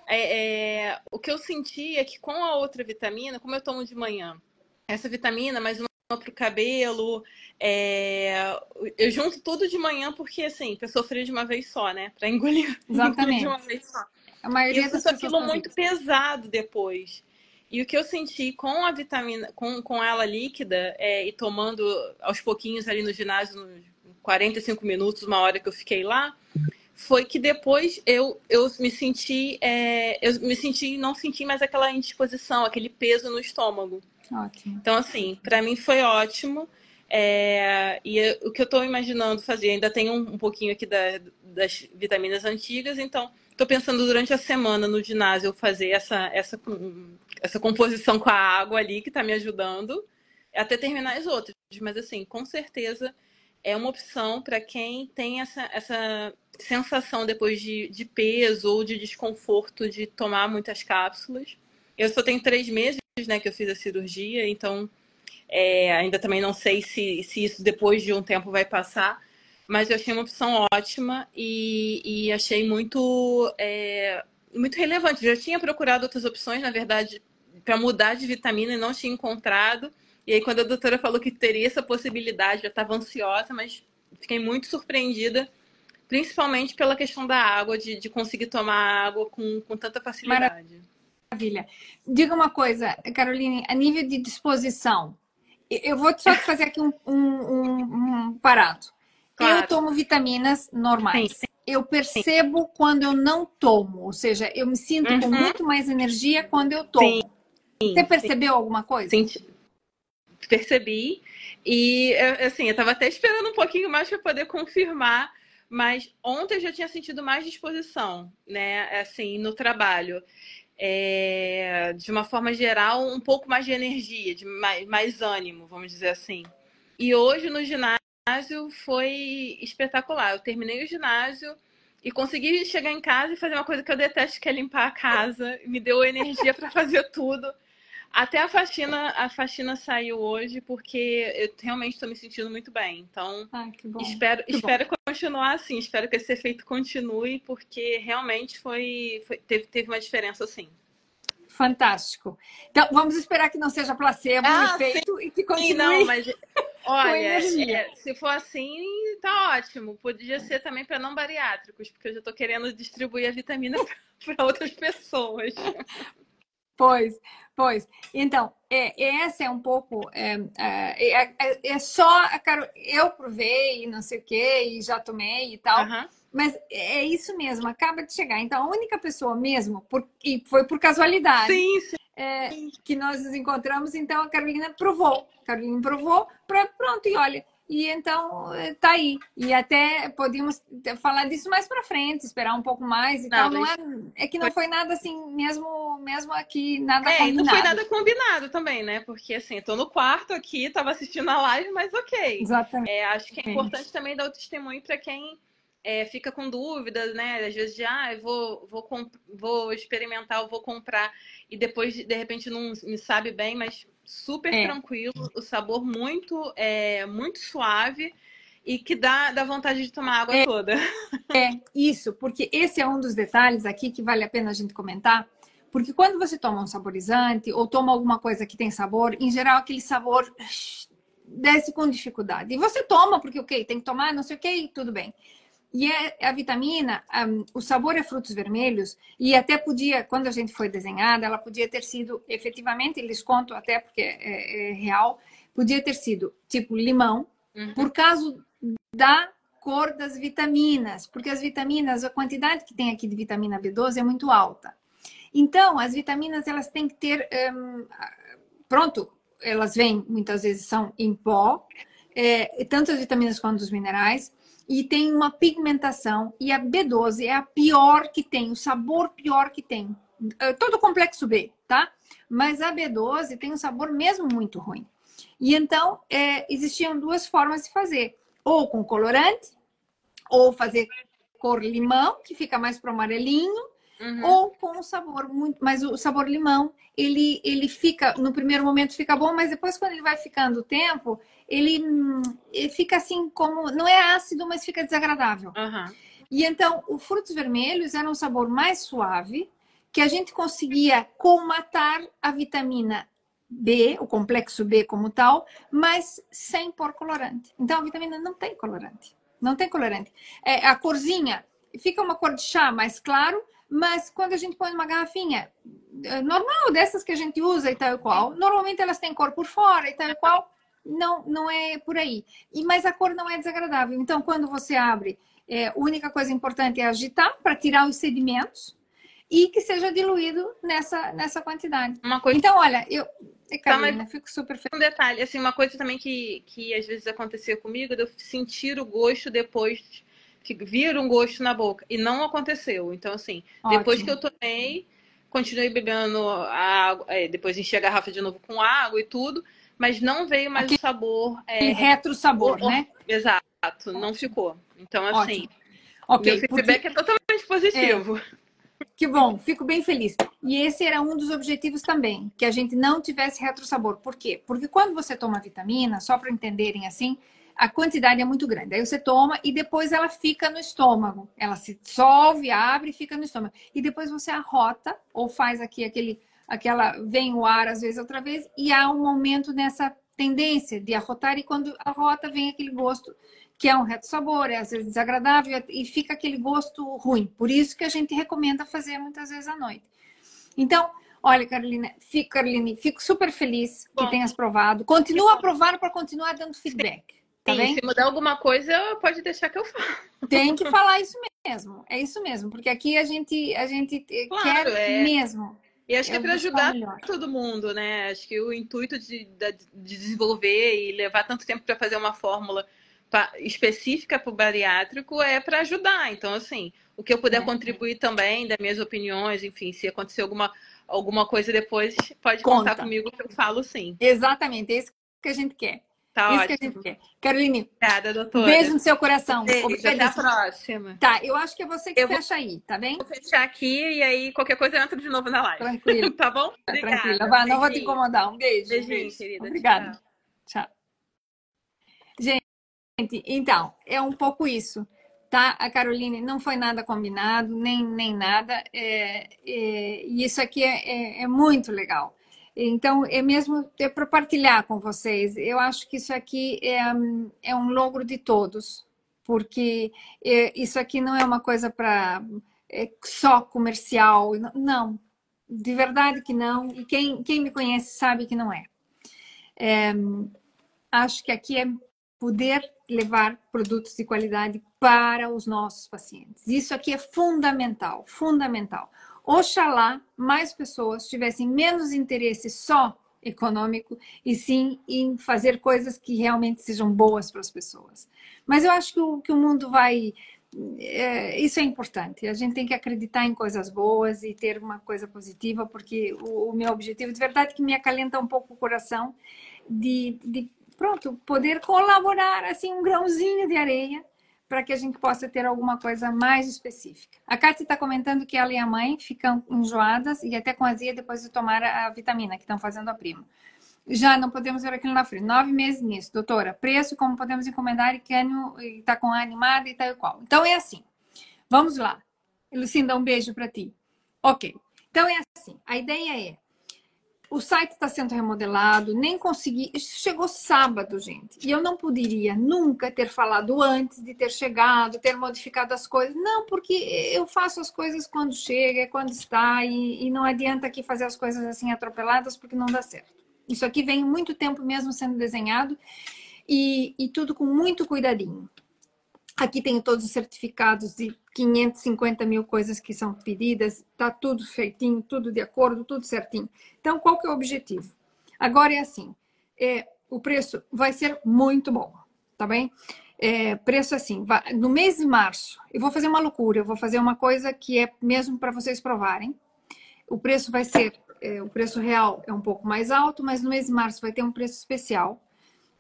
é, é... o que eu senti é que com a outra vitamina, como eu tomo de manhã, essa vitamina, mais uma para o cabelo. É... Eu junto tudo de manhã porque, assim, eu sofri de uma vez só, né? Para engolir Exatamente. de uma vez só. A maioria Isso das aquilo muito pesado depois. E o que eu senti com a vitamina, com, com ela líquida é, e tomando aos pouquinhos ali no ginásio, nos 45 minutos, uma hora que eu fiquei lá, foi que depois eu, eu me senti, é, eu me senti, não senti mais aquela indisposição, aquele peso no estômago. Ótimo. Então, assim, para mim foi ótimo. É, e o que eu estou imaginando fazer, ainda tem um, um pouquinho aqui da, das vitaminas antigas, então estou pensando durante a semana no ginásio fazer essa, essa, essa composição com a água ali que está me ajudando, até terminar as outras. Mas, assim, com certeza é uma opção para quem tem essa, essa sensação depois de, de peso ou de desconforto de tomar muitas cápsulas. Eu só tenho três meses né, que eu fiz a cirurgia, então é, ainda também não sei se, se isso depois de um tempo vai passar, mas eu achei uma opção ótima e, e achei muito, é, muito relevante. Já tinha procurado outras opções, na verdade, para mudar de vitamina e não tinha encontrado. E aí, quando a doutora falou que teria essa possibilidade, eu estava ansiosa, mas fiquei muito surpreendida, principalmente pela questão da água, de, de conseguir tomar água com, com tanta facilidade. Maravilha. Diga uma coisa, Caroline, a nível de disposição, eu vou só fazer aqui um, um, um parado. Claro. Eu tomo vitaminas normais. Sim, sim. Eu percebo sim. quando eu não tomo, ou seja, eu me sinto uhum. com muito mais energia quando eu tomo. Você percebeu alguma coisa? Sim, percebi. E assim, eu estava até esperando um pouquinho mais para poder confirmar, mas ontem eu já tinha sentido mais disposição, né? Assim, no trabalho é, de uma forma geral, um pouco mais de energia, de mais, mais ânimo, vamos dizer assim. E hoje no ginásio foi espetacular. Eu terminei o ginásio e consegui chegar em casa e fazer uma coisa que eu detesto, que é limpar a casa. Me deu energia para fazer tudo. Até a faxina, a faxina saiu hoje porque eu realmente estou me sentindo muito bem. Então, espero, que espero bom. continuar assim. Espero que esse efeito continue porque realmente foi, foi teve, teve uma diferença sim. Fantástico. Então, vamos esperar que não seja placebo ah, efeito sim. e que continue. Sim, não, mas olha, é, se for assim, tá ótimo. Podia ser também para não bariátricos, porque eu já estou querendo distribuir a vitamina para outras pessoas. Pois, pois. Então, é, essa é um pouco. É, é, é, é só. Cara, eu provei, não sei o quê, e já tomei e tal. Uhum. Mas é isso mesmo, acaba de chegar. Então, a única pessoa mesmo, por, e foi por casualidade, sim, sim. É, que nós nos encontramos, então a Carolina provou. A Carolina provou, pra, pronto, e olha, e então eh, tá aí. E até podíamos falar disso mais para frente, esperar um pouco mais e não, tal. Não é, é que não foi nada assim, mesmo, mesmo aqui, nada é, combinado. não foi nada combinado também, né? Porque assim, eu tô no quarto aqui, tava assistindo a live, mas ok. Exatamente. É, acho que é importante também dar o testemunho para quem é, fica com dúvidas, né? Às vezes de, ah, vou, vou, vou experimentar, vou comprar, e depois, de repente, não me sabe bem, mas super é. tranquilo, o sabor muito, é, muito suave e que dá, dá vontade de tomar água é, toda. É, isso, porque esse é um dos detalhes aqui que vale a pena a gente comentar. Porque quando você toma um saborizante ou toma alguma coisa que tem sabor, em geral aquele sabor desce com dificuldade. E você toma porque, ok, tem que tomar, não sei o que, tudo bem. E é, a vitamina, o sabor é frutos vermelhos, e até podia, quando a gente foi desenhada, ela podia ter sido, efetivamente, eles contam até porque é, é real, podia ter sido tipo limão, uhum. por causa da cor das vitaminas, porque as vitaminas, a quantidade que tem aqui de vitamina B12 é muito alta. Então, as vitaminas, elas têm que ter, um, pronto, elas vêm, muitas vezes são em pó, é, tanto as vitaminas quanto os minerais, e tem uma pigmentação, e a B12 é a pior que tem, o sabor pior que tem. É, todo o complexo B, tá? Mas a B12 tem um sabor mesmo muito ruim. E então, é, existiam duas formas de fazer. Ou com colorante, ou fazer cor limão, que fica mais para o amarelinho, Uhum. Ou com um sabor muito. Mas o sabor limão, ele, ele fica, no primeiro momento fica bom, mas depois, quando ele vai ficando o tempo, ele, ele fica assim como. Não é ácido, mas fica desagradável. Uhum. E então, os frutos vermelhos era um sabor mais suave, que a gente conseguia comatar a vitamina B, o complexo B como tal, mas sem pôr colorante. Então, a vitamina não tem colorante. Não tem colorante. É, a corzinha fica uma cor de chá mais claro, mas quando a gente põe numa garrafinha eh, normal, dessas que a gente usa e tal e qual, normalmente elas têm cor por fora e tal e qual, não, não é por aí. E Mas a cor não é desagradável. Então, quando você abre, é, a única coisa importante é agitar para tirar os sedimentos e que seja diluído nessa, nessa quantidade. Uma coisa... Então, olha, eu. Carolina, fico super feliz. Um detalhe, assim, uma coisa também que, que às vezes acontecia comigo, de eu sentir o gosto depois vir um gosto na boca. E não aconteceu. Então, assim, Ótimo. depois que eu tomei, continuei bebendo a água, é, depois enchi a garrafa de novo com água e tudo, mas não veio mais Aqui, o sabor. É, retro sabor, né? Exato, não ficou. Então, assim, okay, meu feedback porque... é totalmente positivo. É. Que bom, fico bem feliz. E esse era um dos objetivos também, que a gente não tivesse retro sabor. Por quê? Porque quando você toma vitamina, só para entenderem assim, a quantidade é muito grande. Aí você toma e depois ela fica no estômago. Ela se dissolve, abre e fica no estômago. E depois você arrota ou faz aqui aquele aquela vem o ar às vezes outra vez e há um aumento nessa tendência de arrotar e quando arrota vem aquele gosto que é um reto sabor, é às vezes desagradável e fica aquele gosto ruim. Por isso que a gente recomenda fazer muitas vezes à noite. Então, olha, Carolina, fico, Caroline, fico super feliz Bom, que tenhas provado. Continua a provar para continuar dando feedback. Tá Sim, se mudar alguma coisa, pode deixar que eu falo. Tem que falar isso mesmo. É isso mesmo, porque aqui a gente a gente claro, quer é. mesmo. E acho que é para ajudar todo mundo, né? Acho que o intuito de, de desenvolver e levar tanto tempo para fazer uma fórmula pra, específica para o bariátrico é para ajudar. Então, assim, o que eu puder é. contribuir também, das minhas opiniões, enfim, se acontecer alguma, alguma coisa depois, pode Conta. contar comigo que eu falo sim. Exatamente, é isso que a gente quer. Tá Isso ótimo. que a gente quer. Caroline, Obrigada, doutora. beijo no seu coração. Beijo, até a próxima. Tá, eu acho que é você que eu fecha vou... aí, tá bem? Vou fechar aqui e aí qualquer coisa eu entro de novo na live. Tranquilo. tá bom? Tá, tranquilo. Vai, não vou te incomodar. Um beijo. Beijinho, beijo. querida. Obrigada. Tchau. Tchau. Gente, então, é um pouco isso tá? A Caroline não foi nada combinado, nem, nem nada, é, é, e isso aqui é, é, é muito legal. Então, é mesmo para partilhar com vocês. Eu acho que isso aqui é, é um logro de todos, porque é, isso aqui não é uma coisa para é só comercial. Não, de verdade que não. E quem, quem me conhece sabe que não é. é acho que aqui é poder levar produtos de qualidade para os nossos pacientes. Isso aqui é fundamental, fundamental. Oxalá mais pessoas tivessem menos interesse só econômico e sim em fazer coisas que realmente sejam boas para as pessoas. Mas eu acho que o, que o mundo vai. É, isso é importante. A gente tem que acreditar em coisas boas e ter uma coisa positiva, porque o, o meu objetivo, de verdade, que me acalenta um pouco o coração, de, de pronto, poder colaborar assim um grãozinho de areia para que a gente possa ter alguma coisa mais específica. A Kátia está comentando que ela e a mãe ficam enjoadas e até com azia depois de tomar a vitamina que estão fazendo a prima. Já não podemos ver aquilo na frente. Nove meses nisso, doutora. Preço, como podemos encomendar e que está com a animada e tal e qual. Então é assim. Vamos lá. Lucinda, um beijo para ti. Ok. Então é assim. A ideia é o site está sendo remodelado, nem consegui. Isso chegou sábado, gente. E eu não poderia nunca ter falado antes de ter chegado, ter modificado as coisas. Não, porque eu faço as coisas quando chega, quando está, e, e não adianta aqui fazer as coisas assim atropeladas, porque não dá certo. Isso aqui vem muito tempo mesmo sendo desenhado e, e tudo com muito cuidadinho. Aqui tem todos os certificados de 550 mil coisas que são pedidas, tá tudo feitinho, tudo de acordo, tudo certinho. Então, qual que é o objetivo? Agora é assim, é, o preço vai ser muito bom, tá bem? É, preço assim, vai, no mês de março, eu vou fazer uma loucura, eu vou fazer uma coisa que é mesmo para vocês provarem. O preço vai ser, é, o preço real é um pouco mais alto, mas no mês de março vai ter um preço especial.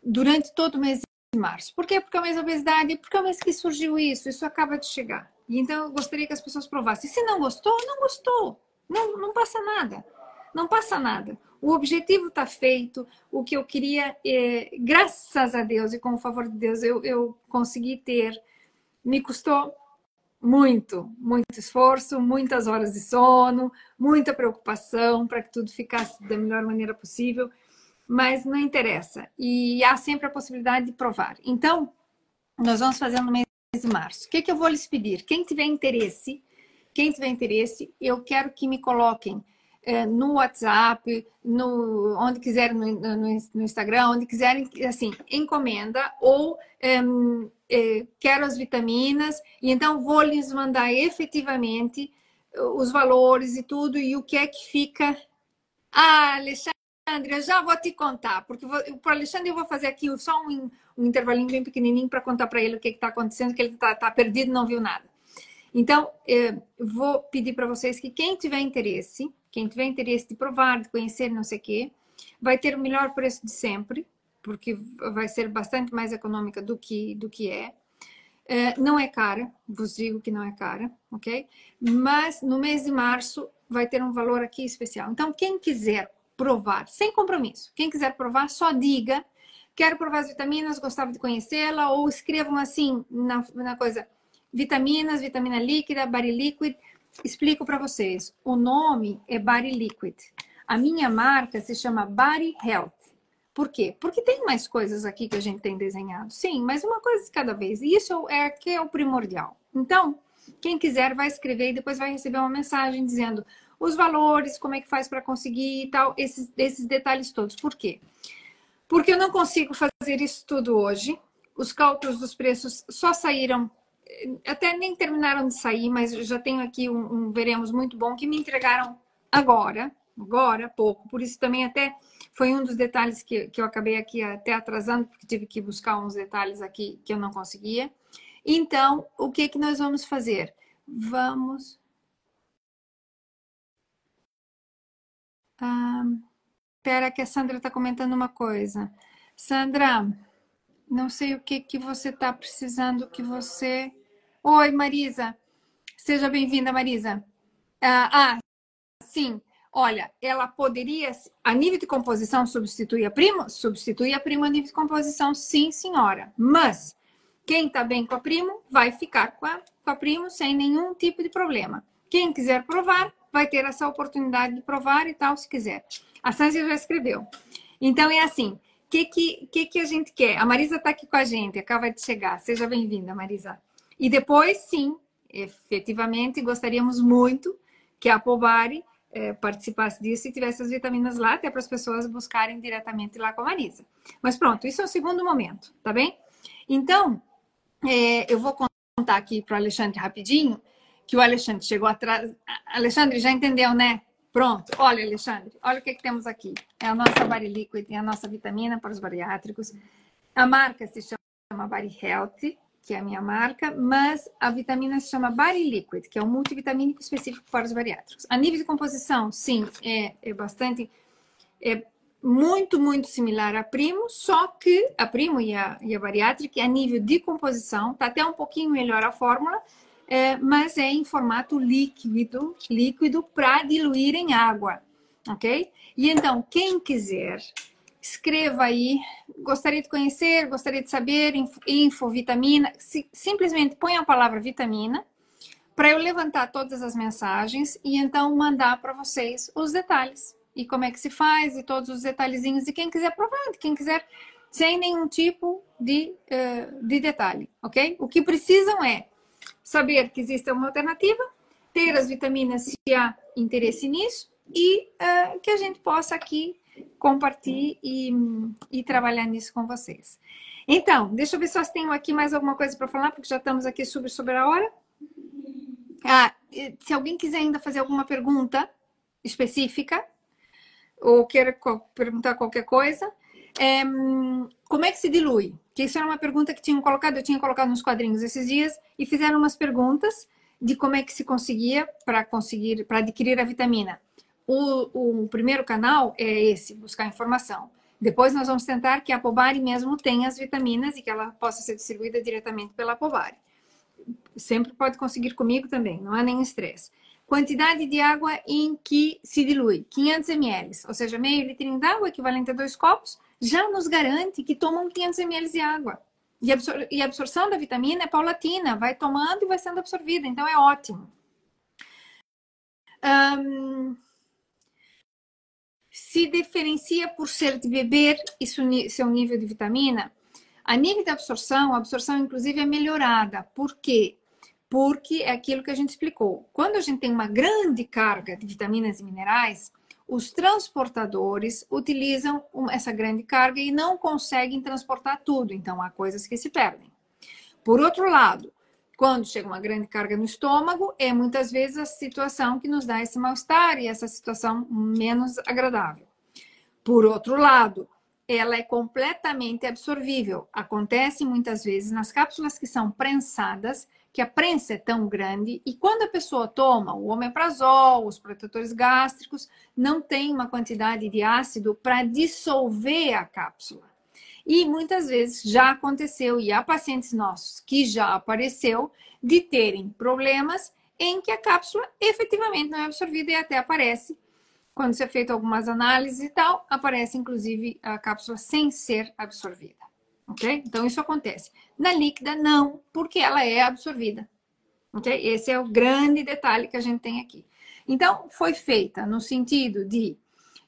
Durante todo o mês de março. Por quê? Porque é o mês da obesidade, porque é o mês que surgiu isso, isso acaba de chegar. E então eu gostaria que as pessoas provassem. Se não gostou, não gostou. Não, não passa nada. Não passa nada. O objetivo está feito. O que eu queria, é, graças a Deus e com o favor de Deus, eu, eu consegui ter. Me custou muito, muito esforço, muitas horas de sono, muita preocupação para que tudo ficasse da melhor maneira possível, mas não interessa. E há sempre a possibilidade de provar. Então, nós vamos fazer no mês de março. O que, que eu vou lhes pedir? Quem tiver interesse, quem tiver interesse, eu quero que me coloquem é, no WhatsApp, no, onde quiserem, no, no, no, Instagram, onde quiserem, assim, encomenda ou é, é, quero as vitaminas, e então vou lhes mandar efetivamente os valores e tudo, e o que é que fica. Ah, Alexandre, eu já vou te contar, porque para o Alexandre eu vou fazer aqui só um, um intervalinho bem pequenininho para contar para ele o que está acontecendo, que ele está tá perdido, não viu nada. Então, vou pedir para vocês que quem tiver interesse, quem tiver interesse de provar, de conhecer, não sei o quê, vai ter o melhor preço de sempre, porque vai ser bastante mais econômica do que, do que é. é. Não é cara, vos digo que não é cara, ok? Mas no mês de março vai ter um valor aqui especial. Então, quem quiser provar, sem compromisso, quem quiser provar, só diga quero provar as vitaminas, gostava de conhecê-la, ou escrevam assim na, na coisa, vitaminas, vitamina líquida, Body Liquid. Explico para vocês. O nome é Body Liquid. A minha marca se chama Body Health. Por quê? Porque tem mais coisas aqui que a gente tem desenhado. Sim, mas uma coisa de cada vez. E isso é que é o primordial. Então, quem quiser vai escrever e depois vai receber uma mensagem dizendo os valores, como é que faz para conseguir e tal, esses, esses detalhes todos. Por quê? Porque eu não consigo fazer isso tudo hoje. Os cálculos dos preços só saíram, até nem terminaram de sair, mas já tenho aqui um, um veremos muito bom que me entregaram agora, agora, pouco. Por isso também até foi um dos detalhes que, que eu acabei aqui até atrasando, porque tive que buscar uns detalhes aqui que eu não conseguia. Então, o que que nós vamos fazer? Vamos. Ah, Espera que a Sandra está comentando uma coisa. Sandra, não sei o que, que você está precisando que você... Oi, Marisa. Seja bem-vinda, Marisa. Ah, ah, sim. Olha, ela poderia, a nível de composição, substituir a primo? Substituir a primo a nível de composição, sim, senhora. Mas quem está bem com a primo vai ficar com a, com a primo sem nenhum tipo de problema. Quem quiser provar, vai ter essa oportunidade de provar e tal, se quiser. A Sanja já escreveu. Então é assim, o que, que, que, que a gente quer? A Marisa está aqui com a gente, acaba de chegar. Seja bem-vinda, Marisa. E depois, sim, efetivamente, gostaríamos muito que a Pobari é, participasse disso e tivesse as vitaminas lá, até para as pessoas buscarem diretamente lá com a Marisa. Mas pronto, isso é o segundo momento, tá bem? Então, é, eu vou contar aqui para o Alexandre rapidinho, que o Alexandre chegou atrás. Alexandre, já entendeu, né? Pronto, olha, Alexandre, olha o que, que temos aqui. É a nossa Body Liquid, é a nossa vitamina para os bariátricos. A marca se chama Body Health, que é a minha marca, mas a vitamina se chama Body Liquid, que é um multivitamínico específico para os bariátricos. A nível de composição, sim, é, é bastante. É, muito, muito similar a primo, só que a primo e a, e a bariátrica, a nível de composição, está até um pouquinho melhor a fórmula, é, mas é em formato líquido, líquido para diluir em água, ok? E então, quem quiser, escreva aí, gostaria de conhecer, gostaria de saber, info, vitamina, simplesmente põe a palavra vitamina, para eu levantar todas as mensagens e então mandar para vocês os detalhes e como é que se faz e todos os detalhezinhos e quem quiser provar, quem quiser sem nenhum tipo de, uh, de detalhe, ok? O que precisam é saber que existe uma alternativa, ter as vitaminas se há interesse nisso e uh, que a gente possa aqui compartilhar e, e trabalhar nisso com vocês. Então, deixa eu ver se tenho aqui mais alguma coisa para falar, porque já estamos aqui sobre, sobre a hora. Ah, se alguém quiser ainda fazer alguma pergunta específica, ou queira perguntar qualquer coisa, é, como é que se dilui? Que isso era uma pergunta que tinham colocado, eu tinha colocado nos quadrinhos esses dias e fizeram umas perguntas de como é que se conseguia para conseguir, para adquirir a vitamina. O, o, primeiro canal é esse, buscar informação. Depois nós vamos tentar que a Pobari mesmo tenha as vitaminas e que ela possa ser distribuída diretamente pela Pobari. Sempre pode conseguir comigo também, não há nem estresse. Quantidade de água em que se dilui, 500 ml, ou seja, meio litro d'água, equivalente a dois copos, já nos garante que tomam 500 ml de água. E, absor e a absorção da vitamina é paulatina, vai tomando e vai sendo absorvida, então é ótimo. Um, se diferencia por ser de beber e seu nível de vitamina. A nível de absorção, a absorção inclusive é melhorada. Por quê? Porque é aquilo que a gente explicou. Quando a gente tem uma grande carga de vitaminas e minerais, os transportadores utilizam essa grande carga e não conseguem transportar tudo, então há coisas que se perdem. Por outro lado, quando chega uma grande carga no estômago, é muitas vezes a situação que nos dá esse mal-estar e essa situação menos agradável. Por outro lado, ela é completamente absorvível. Acontece muitas vezes nas cápsulas que são prensadas, que a prensa é tão grande e quando a pessoa toma o omeprazol, os protetores gástricos, não tem uma quantidade de ácido para dissolver a cápsula. E muitas vezes já aconteceu, e há pacientes nossos que já apareceu, de terem problemas em que a cápsula efetivamente não é absorvida e até aparece, quando se é feito algumas análises e tal, aparece inclusive a cápsula sem ser absorvida ok? Então isso acontece. Na líquida, não, porque ela é absorvida, ok? Esse é o grande detalhe que a gente tem aqui. Então, foi feita no sentido de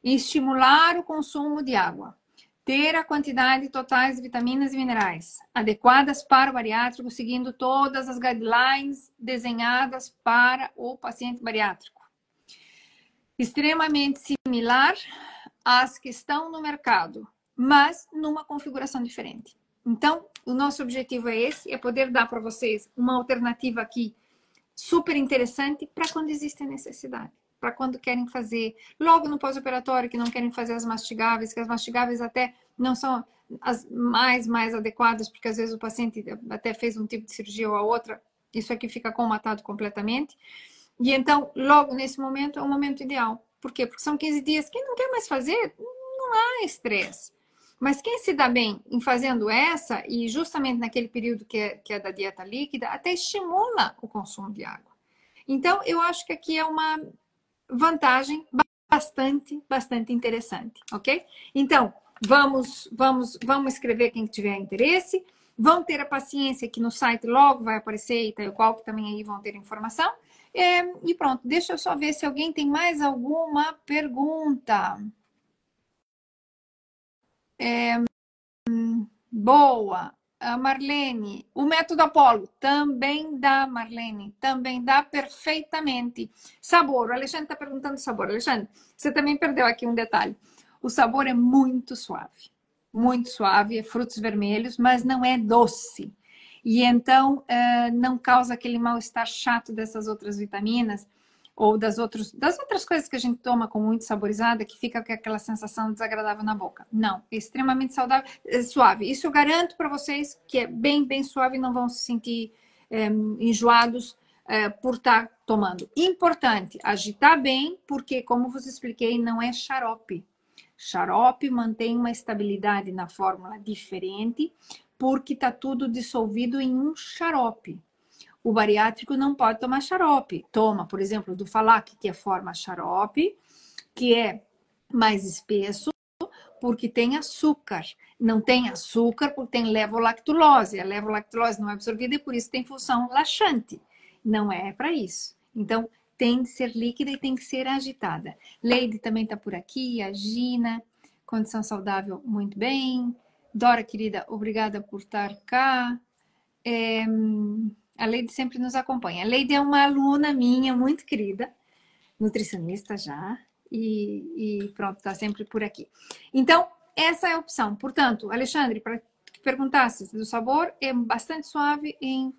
estimular o consumo de água, ter a quantidade totais de vitaminas e minerais adequadas para o bariátrico, seguindo todas as guidelines desenhadas para o paciente bariátrico. Extremamente similar às que estão no mercado, mas numa configuração diferente. Então, o nosso objetivo é esse, é poder dar para vocês uma alternativa aqui super interessante para quando existe necessidade, para quando querem fazer logo no pós-operatório que não querem fazer as mastigáveis, que as mastigáveis até não são as mais mais adequadas, porque às vezes o paciente até fez um tipo de cirurgia ou a outra, isso aqui fica comatado completamente. E então, logo nesse momento é o momento ideal. Por quê? Porque são 15 dias. Quem não quer mais fazer, não há estresse. Mas quem se dá bem em fazendo essa, e justamente naquele período que é, que é da dieta líquida, até estimula o consumo de água. Então, eu acho que aqui é uma vantagem bastante, bastante interessante, ok? Então, vamos, vamos, vamos escrever quem tiver interesse. Vão ter a paciência que no site logo vai aparecer e tal qual que também aí vão ter informação. É, e pronto, deixa eu só ver se alguém tem mais alguma pergunta. É, boa. A Marlene, o método Apolo também dá, Marlene, também dá perfeitamente. Sabor, o Alexandre está perguntando sabor. Alexandre, você também perdeu aqui um detalhe. O sabor é muito suave, muito suave, é frutos vermelhos, mas não é doce. E então uh, não causa aquele mal-estar chato dessas outras vitaminas ou das, outros, das outras coisas que a gente toma com muito saborizada, que fica com aquela sensação desagradável na boca. Não, é extremamente saudável, é suave. Isso eu garanto para vocês que é bem, bem suave não vão se sentir é, enjoados é, por estar tá tomando. Importante, agitar bem, porque, como vos expliquei, não é xarope. Xarope mantém uma estabilidade na fórmula diferente, porque está tudo dissolvido em um xarope. O bariátrico não pode tomar xarope. Toma, por exemplo, do Falac, que é forma xarope, que é mais espesso, porque tem açúcar. Não tem açúcar porque tem levolactulose. A levolactulose não é absorvida e por isso tem função laxante. Não é para isso. Então, tem de ser líquida e tem que ser agitada. Leide também está por aqui, a Gina, condição saudável, muito bem. Dora, querida, obrigada por estar cá. É, a Leide sempre nos acompanha. A Leide é uma aluna minha, muito querida, nutricionista já, e, e pronto, está sempre por aqui. Então, essa é a opção. Portanto, Alexandre, para que perguntasse do sabor, é bastante suave em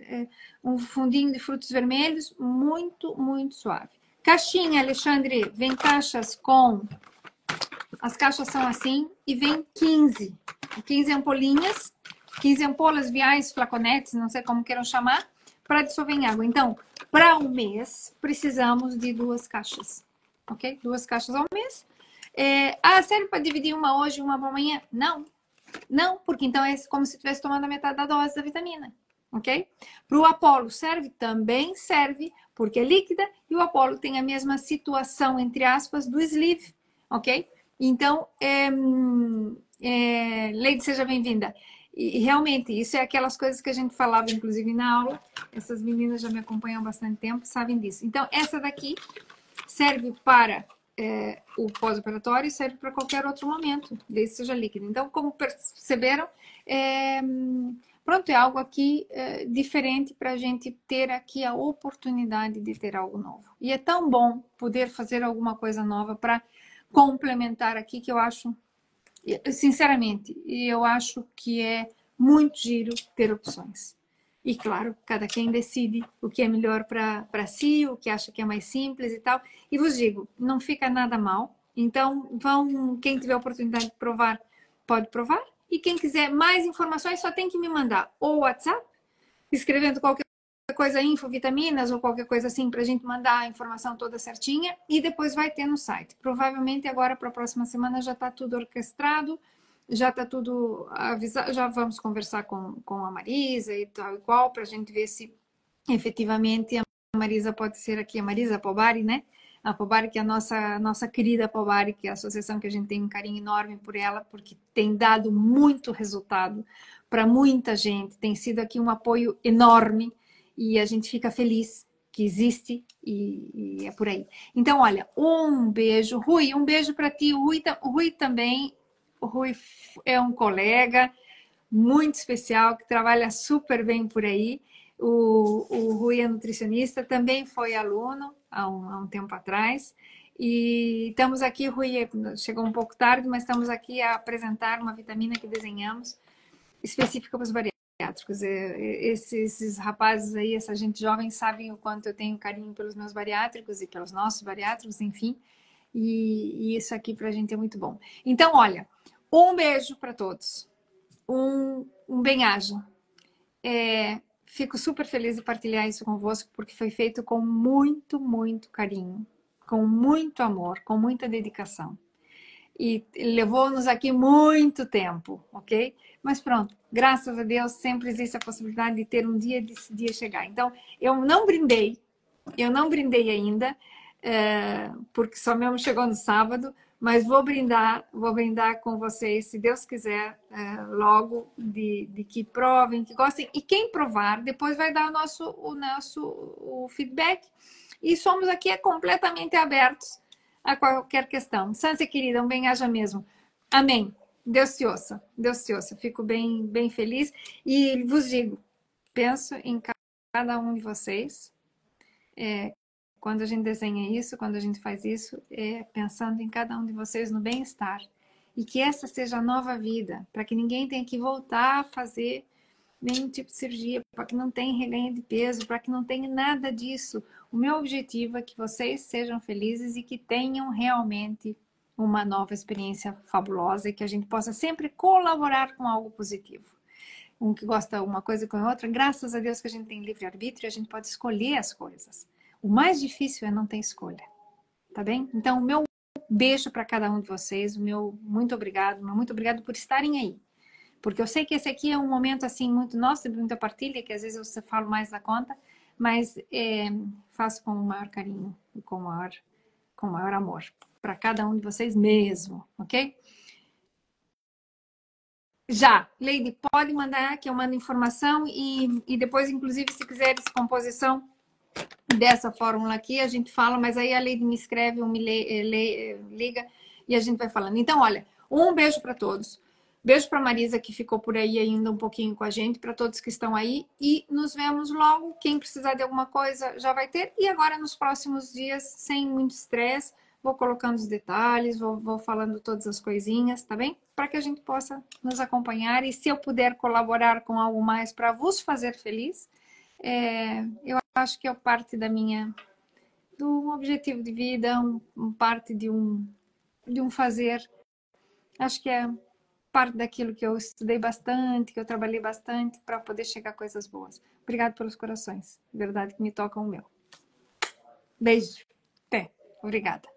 é, um fundinho de frutos vermelhos, muito, muito suave. Caixinha, Alexandre, vem caixas com. As caixas são assim e vem 15. 15 ampolinhas, 15 ampolas, viais, flaconetes, não sei como queiram chamar, para dissolver em água. Então, para um mês, precisamos de duas caixas ok? Duas caixas ao mês. É, ah, serve para dividir uma hoje e uma amanhã? Não. Não, porque então é como se tivesse tomando a metade da dose da vitamina, ok? Para o Apolo serve? Também serve, porque é líquida e o Apolo tem a mesma situação, entre aspas, do sleeve, ok? Então, é, é, Leide, seja bem-vinda. E realmente, isso é aquelas coisas que a gente falava, inclusive, na aula. Essas meninas já me acompanham há bastante tempo, sabem disso. Então, essa daqui serve para é, o pós-operatório e serve para qualquer outro momento, desde seja líquido. Então, como perceberam, é, pronto, é algo aqui é, diferente para a gente ter aqui a oportunidade de ter algo novo. E é tão bom poder fazer alguma coisa nova para complementar aqui que eu acho, sinceramente, eu acho que é muito giro ter opções. E claro, cada quem decide o que é melhor para si, o que acha que é mais simples e tal. E vos digo, não fica nada mal. Então, vão, quem tiver oportunidade de provar, pode provar. E quem quiser mais informações, só tem que me mandar ou WhatsApp, escrevendo qualquer coisa, info, vitaminas ou qualquer coisa assim, para a gente mandar a informação toda certinha. E depois vai ter no site. Provavelmente agora, para a próxima semana, já está tudo orquestrado já está tudo avisado, já vamos conversar com, com a Marisa e tal qual, para a gente ver se efetivamente a Marisa pode ser aqui, a Marisa Pobari, né? A Pobari, que é a nossa, nossa querida Pobari, que é a associação que a gente tem um carinho enorme por ela, porque tem dado muito resultado para muita gente, tem sido aqui um apoio enorme e a gente fica feliz que existe e, e, é por aí. Então, olha, um beijo. Rui, um beijo para ti. O Rui, o Rui também o Rui é um colega muito especial que trabalha super bem por aí. O, o Rui é nutricionista, também foi aluno há um, há um tempo atrás. E estamos aqui, Rui chegou um pouco tarde, mas estamos aqui a apresentar uma vitamina que desenhamos específica para os. Esses, esses rapazes aí, essa gente jovem, sabem o quanto eu tenho carinho pelos meus bariátricos e pelos nossos bariátricos, enfim. E, e isso aqui para a gente é muito bom. Então, olha, um beijo para todos. Um, um bem-aja. É, fico super feliz de partilhar isso convosco, porque foi feito com muito, muito carinho, com muito amor, com muita dedicação. E levou-nos aqui muito tempo, ok? Mas pronto, graças a Deus sempre existe a possibilidade de ter um dia desse dia chegar. Então, eu não brindei, eu não brindei ainda, é, porque só mesmo chegou no sábado, mas vou brindar, vou brindar com vocês, se Deus quiser, é, logo de, de, que provem, que gostem. E quem provar, depois vai dar o nosso, o nosso o feedback. E somos aqui é completamente abertos a qualquer questão. Sansa querida, um bem-aja mesmo. Amém. Deus te ouça, Deus te ouça. Fico bem, bem feliz. E vos digo, penso em cada um de vocês. É, quando a gente desenha isso, quando a gente faz isso, é pensando em cada um de vocês no bem-estar. E que essa seja a nova vida, para que ninguém tenha que voltar a fazer nenhum tipo de cirurgia, para que não tenha reganho de peso, para que não tenha nada disso. O meu objetivo é que vocês sejam felizes e que tenham realmente uma nova experiência fabulosa e que a gente possa sempre colaborar com algo positivo. Um que gosta uma coisa com a outra, graças a Deus que a gente tem livre-arbítrio, a gente pode escolher as coisas. O mais difícil é não ter escolha, tá bem? Então, o meu Beijo para cada um de vocês. Meu muito obrigado, meu muito obrigado por estarem aí. Porque eu sei que esse aqui é um momento assim muito nosso, de muita partilha, que às vezes eu falo mais da conta, mas é, faço com o maior carinho e com o maior, com o maior amor para cada um de vocês mesmo, ok? Já, Lady, pode mandar que eu mando informação e, e depois, inclusive, se quiseres composição dessa fórmula aqui, a gente fala, mas aí a Lady me escreve ou me lê, lê, liga e a gente vai falando. Então, olha, um beijo para todos. Beijo para Marisa que ficou por aí ainda um pouquinho com a gente, para todos que estão aí e nos vemos logo. Quem precisar de alguma coisa já vai ter. E agora nos próximos dias, sem muito estresse, vou colocando os detalhes, vou, vou falando todas as coisinhas, tá bem? Para que a gente possa nos acompanhar e se eu puder colaborar com algo mais para vos fazer feliz, é, eu acho que é parte da minha do objetivo de vida, um, um, parte de um de um fazer. Acho que é parte daquilo que eu estudei bastante, que eu trabalhei bastante para poder chegar a coisas boas. Obrigado pelos corações, verdade que me tocam o meu. Beijo. Até. Obrigada.